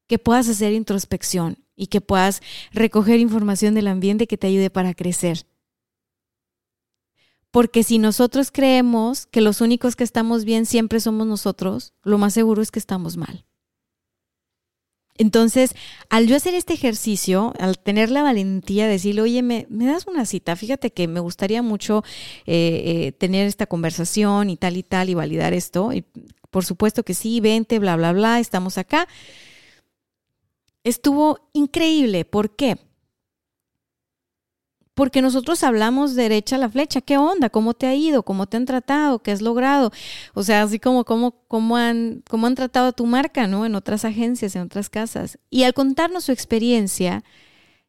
[SPEAKER 1] que puedas hacer introspección y que puedas recoger información del ambiente que te ayude para crecer. Porque si nosotros creemos que los únicos que estamos bien siempre somos nosotros, lo más seguro es que estamos mal. Entonces, al yo hacer este ejercicio, al tener la valentía de decirle, oye, me, das una cita, fíjate que me gustaría mucho eh, eh, tener esta conversación y tal y tal y validar esto. Y por supuesto que sí, vente, bla, bla, bla, estamos acá estuvo increíble. ¿Por qué? Porque nosotros hablamos derecha a la flecha. ¿Qué onda? ¿Cómo te ha ido? ¿Cómo te han tratado? ¿Qué has logrado? O sea, así como cómo, han, cómo han tratado a tu marca, ¿no? En otras agencias, en otras casas. Y al contarnos su experiencia,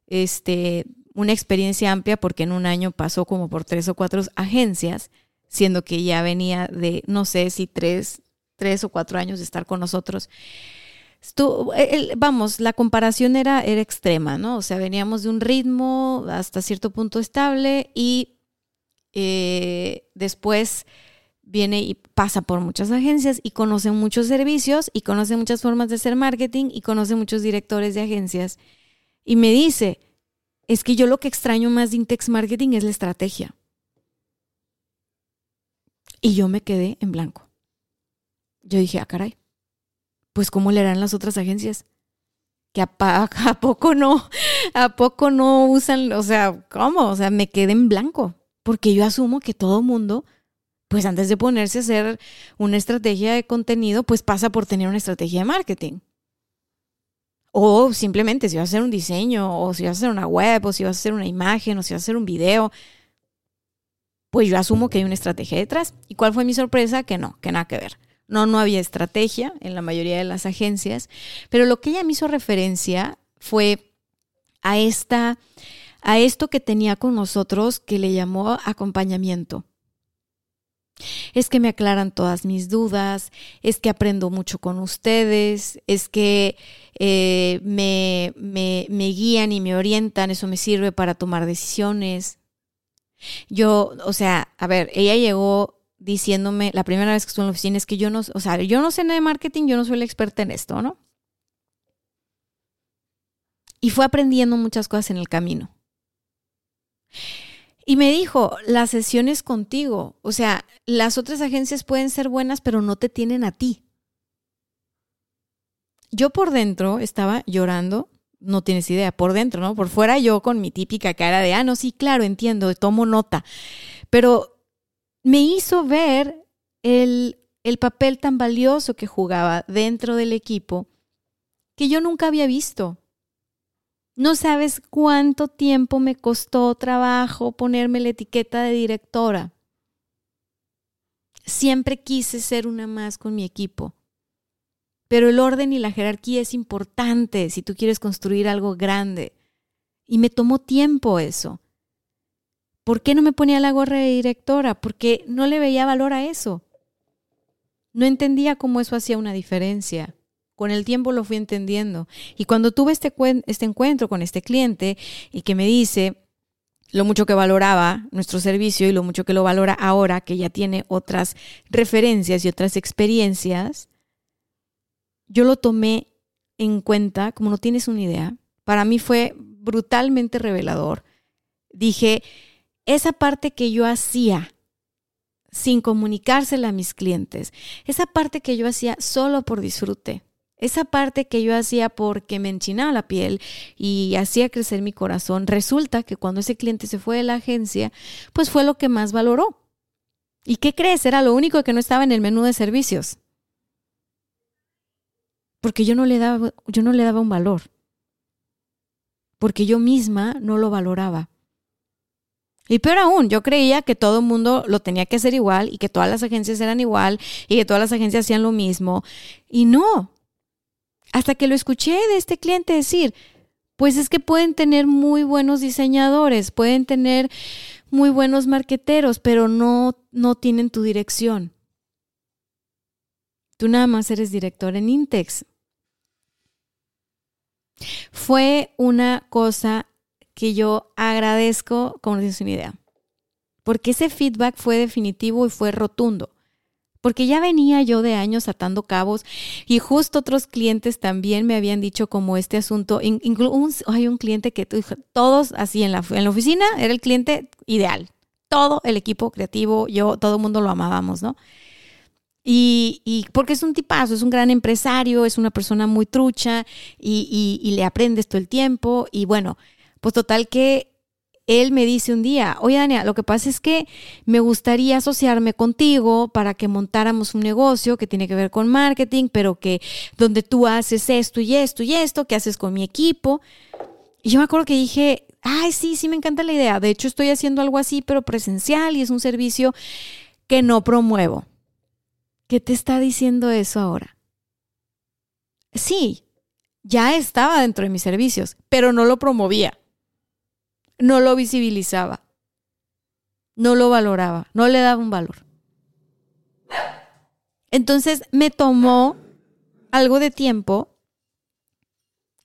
[SPEAKER 1] este, una experiencia amplia, porque en un año pasó como por tres o cuatro agencias, siendo que ya venía de, no sé si tres, tres o cuatro años de estar con nosotros vamos, la comparación era, era extrema, ¿no? O sea, veníamos de un ritmo hasta cierto punto estable y eh, después viene y pasa por muchas agencias y conoce muchos servicios y conoce muchas formas de hacer marketing y conoce muchos directores de agencias. Y me dice, es que yo lo que extraño más de Intex Marketing es la estrategia. Y yo me quedé en blanco. Yo dije, ah, caray pues ¿cómo le harán las otras agencias? Que a, poco no, a poco no usan, o sea, ¿cómo? O sea, me quedé en blanco, porque yo asumo que todo mundo, pues antes de ponerse a hacer una estrategia de contenido, pues pasa por tener una estrategia de marketing. O simplemente si vas a hacer un diseño, o si vas a hacer una web, o si vas a hacer una imagen, o si vas a hacer un video, pues yo asumo que hay una estrategia detrás. ¿Y cuál fue mi sorpresa? Que no, que nada que ver. No, no había estrategia en la mayoría de las agencias, pero lo que ella me hizo referencia fue a esta a esto que tenía con nosotros que le llamó acompañamiento. Es que me aclaran todas mis dudas, es que aprendo mucho con ustedes, es que eh, me, me, me guían y me orientan, eso me sirve para tomar decisiones. Yo, o sea, a ver, ella llegó diciéndome la primera vez que estuve en la oficina es que yo no, o sea, yo no sé nada de marketing, yo no soy la experta en esto, ¿no? Y fue aprendiendo muchas cosas en el camino. Y me dijo, las sesiones contigo, o sea, las otras agencias pueden ser buenas, pero no te tienen a ti. Yo por dentro estaba llorando, no tienes idea, por dentro, ¿no? Por fuera yo con mi típica cara de, ah, no, sí, claro, entiendo, tomo nota. Pero me hizo ver el, el papel tan valioso que jugaba dentro del equipo que yo nunca había visto. No sabes cuánto tiempo me costó trabajo ponerme la etiqueta de directora. Siempre quise ser una más con mi equipo. Pero el orden y la jerarquía es importante si tú quieres construir algo grande. Y me tomó tiempo eso. ¿Por qué no me ponía la gorra de directora? Porque no le veía valor a eso. No entendía cómo eso hacía una diferencia. Con el tiempo lo fui entendiendo. Y cuando tuve este, este encuentro con este cliente y que me dice lo mucho que valoraba nuestro servicio y lo mucho que lo valora ahora, que ya tiene otras referencias y otras experiencias, yo lo tomé en cuenta, como no tienes una idea. Para mí fue brutalmente revelador. Dije, esa parte que yo hacía sin comunicársela a mis clientes, esa parte que yo hacía solo por disfrute, esa parte que yo hacía porque me enchinaba la piel y hacía crecer mi corazón, resulta que cuando ese cliente se fue de la agencia, pues fue lo que más valoró. ¿Y qué crees? Era lo único que no estaba en el menú de servicios. Porque yo no le daba, yo no le daba un valor. Porque yo misma no lo valoraba. Y peor aún, yo creía que todo el mundo lo tenía que hacer igual y que todas las agencias eran igual y que todas las agencias hacían lo mismo. Y no, hasta que lo escuché de este cliente decir, pues es que pueden tener muy buenos diseñadores, pueden tener muy buenos marqueteros, pero no, no tienen tu dirección. Tú nada más eres director en Intex. Fue una cosa que yo agradezco, como tienes una idea, porque ese feedback fue definitivo y fue rotundo porque ya venía yo de años atando cabos y justo otros clientes también me habían dicho como este asunto, hay un cliente que todos así en la, en la oficina era el cliente ideal, todo el equipo creativo, yo, todo el mundo lo amábamos, ¿no? Y, y, porque es un tipazo, es un gran empresario, es una persona muy trucha y, y le aprendes todo el tiempo. Y bueno, pues total que él me dice un día, oye Dania, lo que pasa es que me gustaría asociarme contigo para que montáramos un negocio que tiene que ver con marketing, pero que donde tú haces esto y esto y esto, que haces con mi equipo. Y yo me acuerdo que dije, ay, sí, sí, me encanta la idea. De hecho, estoy haciendo algo así, pero presencial y es un servicio que no promuevo. ¿Qué te está diciendo eso ahora? Sí, ya estaba dentro de mis servicios, pero no lo promovía no lo visibilizaba, no lo valoraba, no le daba un valor. Entonces me tomó algo de tiempo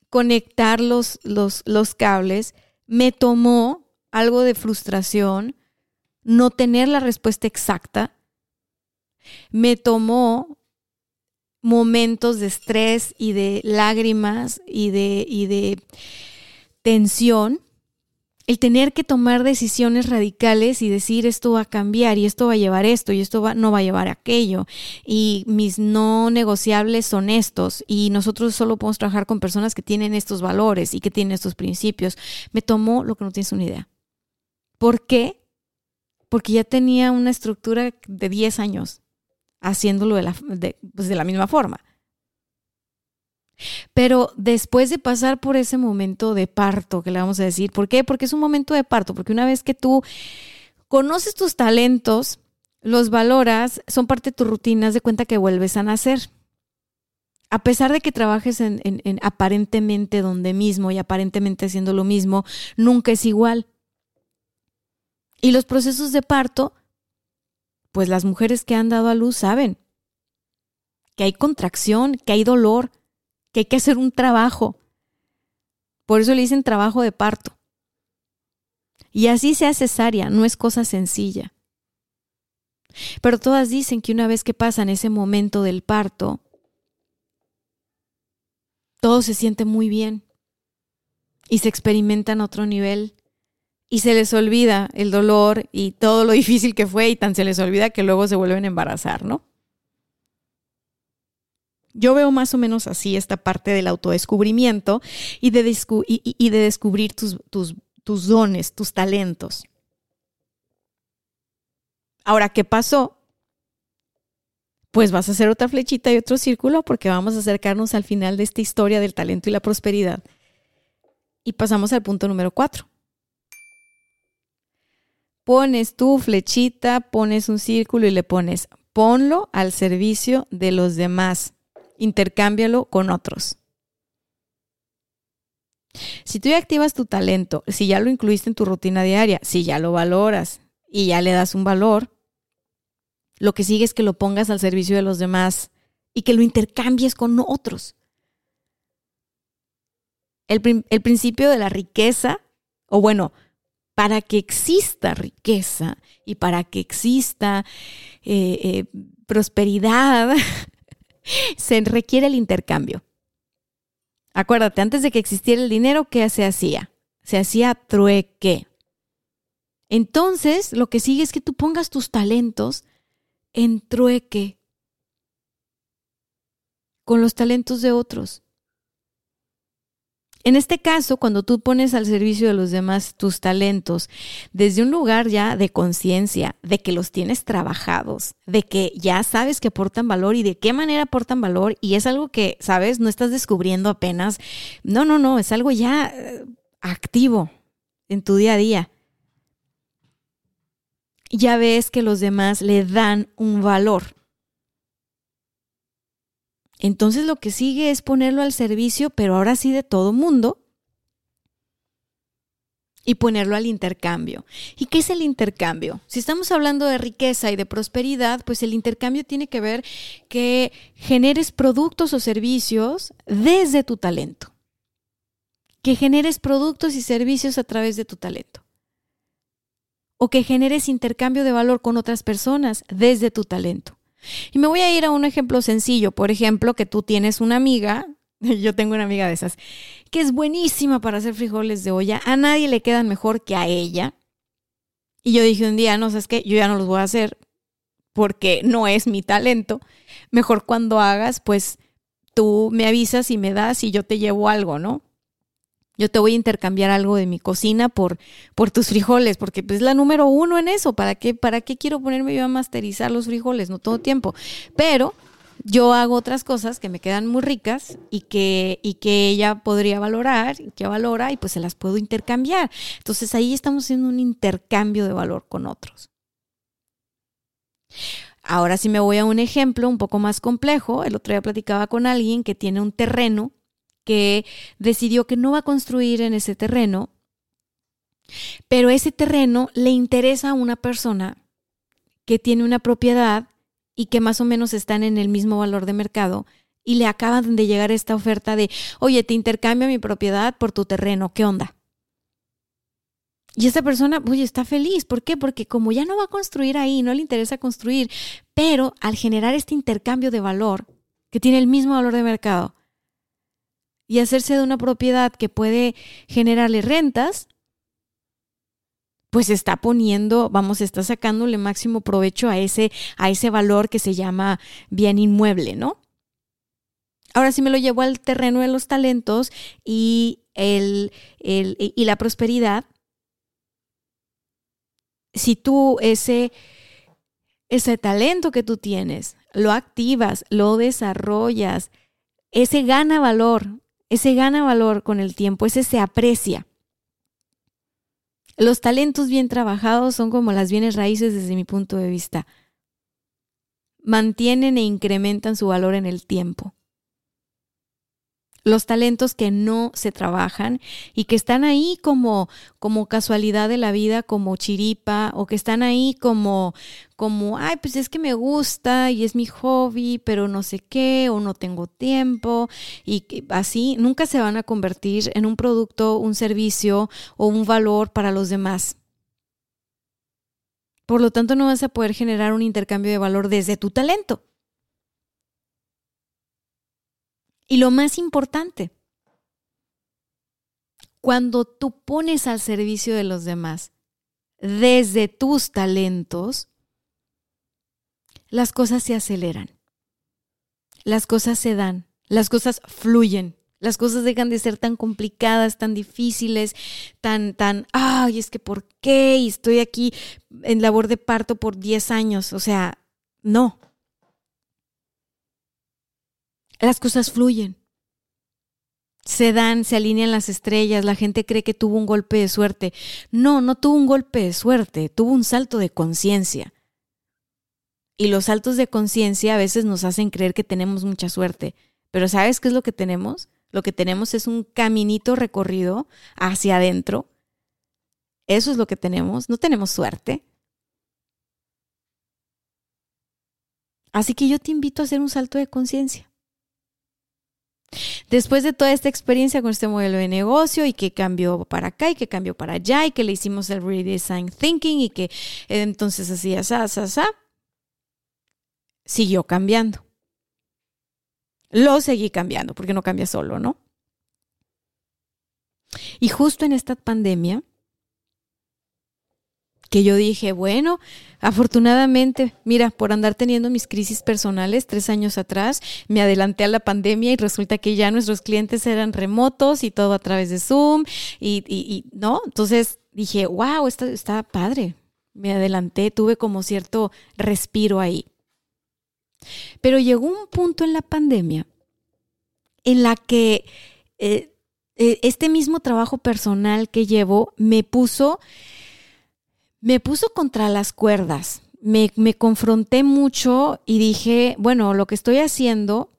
[SPEAKER 1] conectar los, los, los cables, me tomó algo de frustración, no tener la respuesta exacta, me tomó momentos de estrés y de lágrimas y de, y de tensión el tener que tomar decisiones radicales y decir esto va a cambiar y esto va a llevar esto y esto va, no va a llevar aquello y mis no negociables son estos y nosotros solo podemos trabajar con personas que tienen estos valores y que tienen estos principios. Me tomó lo que no tienes una idea. ¿Por qué? Porque ya tenía una estructura de 10 años haciéndolo de la, pues de la misma forma. Pero después de pasar por ese momento de parto, que le vamos a decir, ¿por qué? Porque es un momento de parto, porque una vez que tú conoces tus talentos, los valoras, son parte de tus rutinas de cuenta que vuelves a nacer. A pesar de que trabajes en, en aparentemente donde mismo y aparentemente haciendo lo mismo, nunca es igual. Y los procesos de parto, pues las mujeres que han dado a luz saben que hay contracción, que hay dolor, que hay que hacer un trabajo. Por eso le dicen trabajo de parto. Y así sea cesárea, no es cosa sencilla. Pero todas dicen que una vez que pasan ese momento del parto, todo se siente muy bien y se experimentan otro nivel y se les olvida el dolor y todo lo difícil que fue y tan se les olvida que luego se vuelven a embarazar, ¿no? Yo veo más o menos así esta parte del autodescubrimiento y de, y, de descubrir tus, tus, tus dones, tus talentos. Ahora, ¿qué pasó? Pues vas a hacer otra flechita y otro círculo porque vamos a acercarnos al final de esta historia del talento y la prosperidad. Y pasamos al punto número cuatro. Pones tu flechita, pones un círculo y le pones, ponlo al servicio de los demás intercámbialo con otros. Si tú ya activas tu talento, si ya lo incluiste en tu rutina diaria, si ya lo valoras y ya le das un valor, lo que sigue es que lo pongas al servicio de los demás y que lo intercambies con otros. El, el principio de la riqueza, o bueno, para que exista riqueza y para que exista eh, eh, prosperidad, se requiere el intercambio. Acuérdate, antes de que existiera el dinero, ¿qué se hacía? Se hacía trueque. Entonces, lo que sigue es que tú pongas tus talentos en trueque con los talentos de otros. En este caso, cuando tú pones al servicio de los demás tus talentos desde un lugar ya de conciencia, de que los tienes trabajados, de que ya sabes que aportan valor y de qué manera aportan valor, y es algo que, sabes, no estás descubriendo apenas. No, no, no, es algo ya eh, activo en tu día a día. Ya ves que los demás le dan un valor. Entonces lo que sigue es ponerlo al servicio, pero ahora sí de todo mundo, y ponerlo al intercambio. ¿Y qué es el intercambio? Si estamos hablando de riqueza y de prosperidad, pues el intercambio tiene que ver que generes productos o servicios desde tu talento. Que generes productos y servicios a través de tu talento. O que generes intercambio de valor con otras personas desde tu talento. Y me voy a ir a un ejemplo sencillo. Por ejemplo, que tú tienes una amiga, yo tengo una amiga de esas, que es buenísima para hacer frijoles de olla. A nadie le quedan mejor que a ella. Y yo dije un día, no, sabes qué, yo ya no los voy a hacer porque no es mi talento. Mejor cuando hagas, pues tú me avisas y me das y yo te llevo algo, ¿no? Yo te voy a intercambiar algo de mi cocina por, por tus frijoles, porque pues, es la número uno en eso. ¿Para qué, ¿Para qué quiero ponerme yo a masterizar los frijoles? No todo tiempo. Pero yo hago otras cosas que me quedan muy ricas y que, y que ella podría valorar, que valora, y pues se las puedo intercambiar. Entonces ahí estamos haciendo un intercambio de valor con otros. Ahora sí me voy a un ejemplo un poco más complejo. El otro día platicaba con alguien que tiene un terreno que decidió que no va a construir en ese terreno, pero ese terreno le interesa a una persona que tiene una propiedad y que más o menos están en el mismo valor de mercado y le acaban de llegar esta oferta de, oye, te intercambio mi propiedad por tu terreno, ¿qué onda? Y esta persona, oye, está feliz. ¿Por qué? Porque como ya no va a construir ahí, no le interesa construir, pero al generar este intercambio de valor, que tiene el mismo valor de mercado, y hacerse de una propiedad que puede generarle rentas, pues está poniendo, vamos, está sacándole máximo provecho a ese, a ese valor que se llama bien inmueble, ¿no? Ahora sí me lo llevo al terreno de los talentos y, el, el, y la prosperidad. Si tú ese, ese talento que tú tienes lo activas, lo desarrollas, ese gana valor, ese gana valor con el tiempo, ese se aprecia. Los talentos bien trabajados son como las bienes raíces desde mi punto de vista. Mantienen e incrementan su valor en el tiempo. Los talentos que no se trabajan y que están ahí como, como casualidad de la vida, como chiripa, o que están ahí como, como, ay, pues es que me gusta y es mi hobby, pero no sé qué, o no tengo tiempo, y así nunca se van a convertir en un producto, un servicio o un valor para los demás. Por lo tanto, no vas a poder generar un intercambio de valor desde tu talento. Y lo más importante, cuando tú pones al servicio de los demás desde tus talentos, las cosas se aceleran, las cosas se dan, las cosas fluyen, las cosas dejan de ser tan complicadas, tan difíciles, tan, tan, ay, es que ¿por qué? Y estoy aquí en labor de parto por 10 años. O sea, no, las cosas fluyen. Se dan, se alinean las estrellas, la gente cree que tuvo un golpe de suerte. No, no tuvo un golpe de suerte, tuvo un salto de conciencia. Y los saltos de conciencia a veces nos hacen creer que tenemos mucha suerte. Pero ¿sabes qué es lo que tenemos? Lo que tenemos es un caminito recorrido hacia adentro. Eso es lo que tenemos. No tenemos suerte. Así que yo te invito a hacer un salto de conciencia. Después de toda esta experiencia con este modelo de negocio y que cambió para acá y que cambió para allá y que le hicimos el redesign thinking y que eh, entonces así, así, así, siguió cambiando. Lo seguí cambiando porque no cambia solo, ¿no? Y justo en esta pandemia, que yo dije, bueno, afortunadamente, mira, por andar teniendo mis crisis personales tres años atrás, me adelanté a la pandemia y resulta que ya nuestros clientes eran remotos y todo a través de Zoom y, ¿no? Entonces dije, wow, esto está padre. Me adelanté, tuve como cierto respiro ahí. Pero llegó un punto en la pandemia en la que eh, eh, este mismo trabajo personal que llevo me puso me puso contra las cuerdas. Me, me, confronté mucho y dije, bueno, lo que estoy haciendo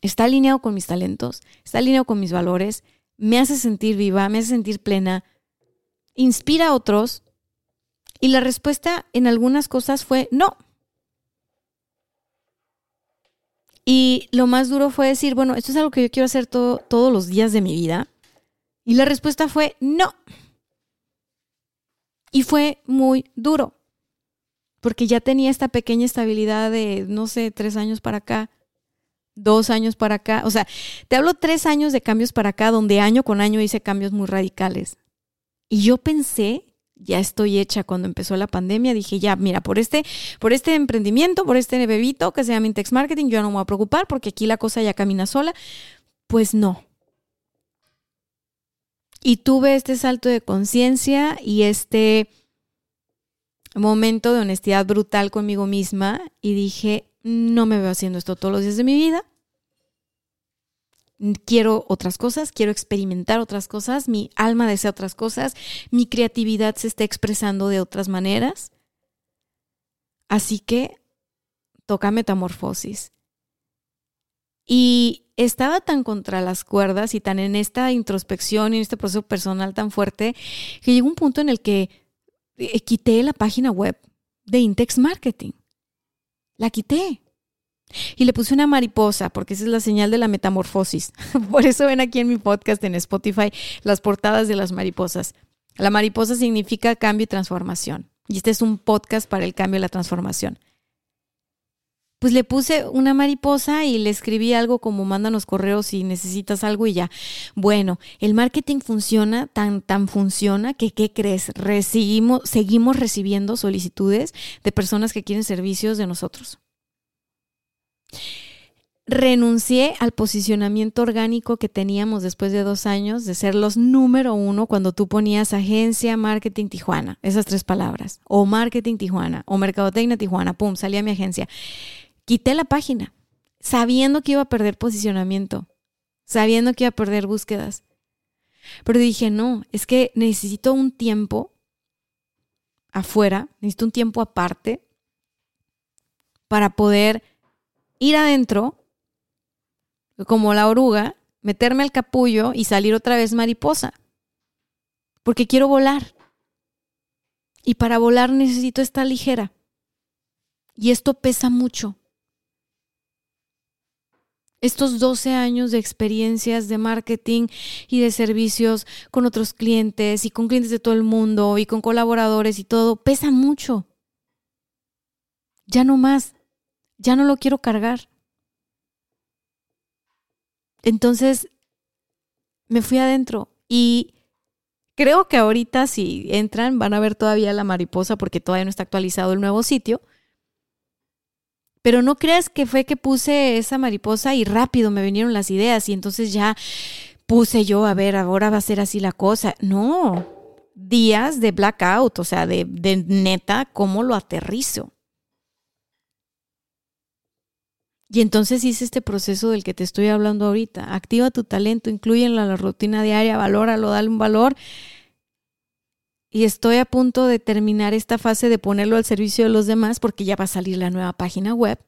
[SPEAKER 1] está alineado con mis talentos, está alineado con mis valores, me hace sentir viva, me hace sentir plena, inspira a otros. Y la respuesta en algunas cosas fue no. Y lo más duro fue decir, bueno, esto es algo que yo quiero hacer todos los días de mi vida. Y la respuesta fue no. Y fue muy duro, porque ya tenía esta pequeña estabilidad de, no sé, tres años para acá, dos años para acá. O sea, te hablo tres años de cambios para acá, donde año con año hice cambios muy radicales. Y yo pensé, ya estoy hecha cuando empezó la pandemia, dije, ya, mira, por este, por este emprendimiento, por este bebito que se llama Intex Marketing, yo no me voy a preocupar porque aquí la cosa ya camina sola. Pues no, y tuve este salto de conciencia y este momento de honestidad brutal conmigo misma y dije, no me veo haciendo esto todos los días de mi vida. Quiero otras cosas, quiero experimentar otras cosas, mi alma desea otras cosas, mi creatividad se está expresando de otras maneras. Así que toca metamorfosis. Y estaba tan contra las cuerdas y tan en esta introspección y en este proceso personal tan fuerte que llegó un punto en el que eh, quité la página web de Intex Marketing. La quité. Y le puse una mariposa, porque esa es la señal de la metamorfosis. Por eso ven aquí en mi podcast en Spotify las portadas de las mariposas. La mariposa significa cambio y transformación. Y este es un podcast para el cambio y la transformación pues le puse una mariposa y le escribí algo como mándanos correos si necesitas algo y ya. Bueno, el marketing funciona, tan, tan funciona que, ¿qué crees? Recibimos, seguimos recibiendo solicitudes de personas que quieren servicios de nosotros. Renuncié al posicionamiento orgánico que teníamos después de dos años de ser los número uno cuando tú ponías agencia Marketing Tijuana, esas tres palabras, o Marketing Tijuana, o Mercadotecnia Tijuana, pum, salía mi agencia quité la página, sabiendo que iba a perder posicionamiento, sabiendo que iba a perder búsquedas. Pero dije, no, es que necesito un tiempo afuera, necesito un tiempo aparte para poder ir adentro, como la oruga, meterme al capullo y salir otra vez mariposa. Porque quiero volar. Y para volar necesito estar ligera. Y esto pesa mucho. Estos 12 años de experiencias de marketing y de servicios con otros clientes y con clientes de todo el mundo y con colaboradores y todo, pesa mucho. Ya no más. Ya no lo quiero cargar. Entonces me fui adentro y creo que ahorita si entran van a ver todavía la mariposa porque todavía no está actualizado el nuevo sitio. Pero no creas que fue que puse esa mariposa y rápido me vinieron las ideas y entonces ya puse yo, a ver, ahora va a ser así la cosa. No, días de blackout, o sea, de, de neta, ¿cómo lo aterrizo? Y entonces hice este proceso del que te estoy hablando ahorita. Activa tu talento, incluyelo en la rutina diaria, valóralo, dale un valor. Y estoy a punto de terminar esta fase de ponerlo al servicio de los demás porque ya va a salir la nueva página web.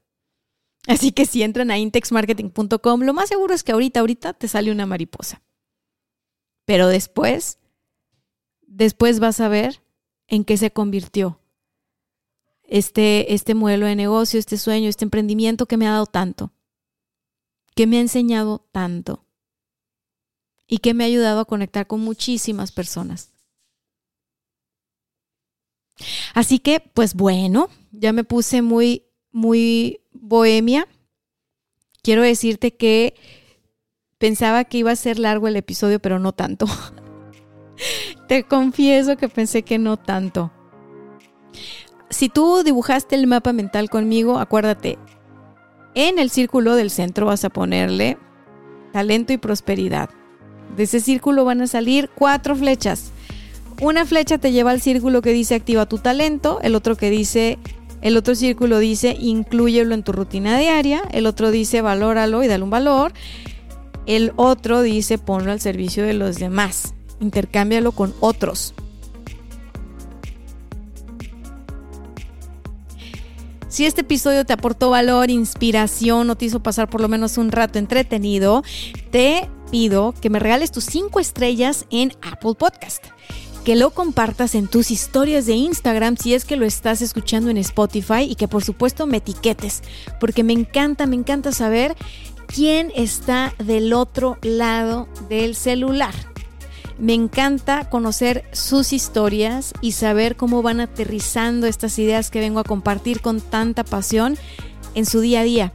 [SPEAKER 1] Así que si entran a intexmarketing.com, lo más seguro es que ahorita, ahorita te sale una mariposa. Pero después, después vas a ver en qué se convirtió este, este modelo de negocio, este sueño, este emprendimiento que me ha dado tanto, que me ha enseñado tanto y que me ha ayudado a conectar con muchísimas personas. Así que, pues bueno, ya me puse muy, muy bohemia. Quiero decirte que pensaba que iba a ser largo el episodio, pero no tanto. Te confieso que pensé que no tanto si tú dibujaste el mapa mental conmigo, acuérdate, en el círculo del centro vas a ponerle talento y prosperidad. De ese círculo van a salir cuatro flechas. Una flecha te lleva al círculo que dice activa tu talento, el otro que dice el otro círculo dice incluyelo en tu rutina diaria, el otro dice valóralo y dale un valor, el otro dice ponlo al servicio de los demás, intercámbialo con otros. Si este episodio te aportó valor, inspiración o te hizo pasar por lo menos un rato entretenido, te pido que me regales tus cinco estrellas en Apple Podcast. Que lo compartas en tus historias de Instagram si es que lo estás escuchando en Spotify y que por supuesto me etiquetes, porque me encanta, me encanta saber quién está del otro lado del celular. Me encanta conocer sus historias y saber cómo van aterrizando estas ideas que vengo a compartir con tanta pasión en su día a día.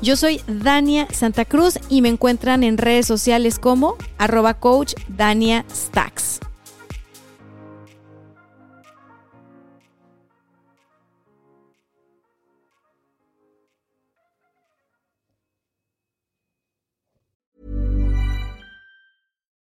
[SPEAKER 1] Yo soy Dania Santa Cruz y me encuentran en redes sociales como arroba coach Dania Stacks.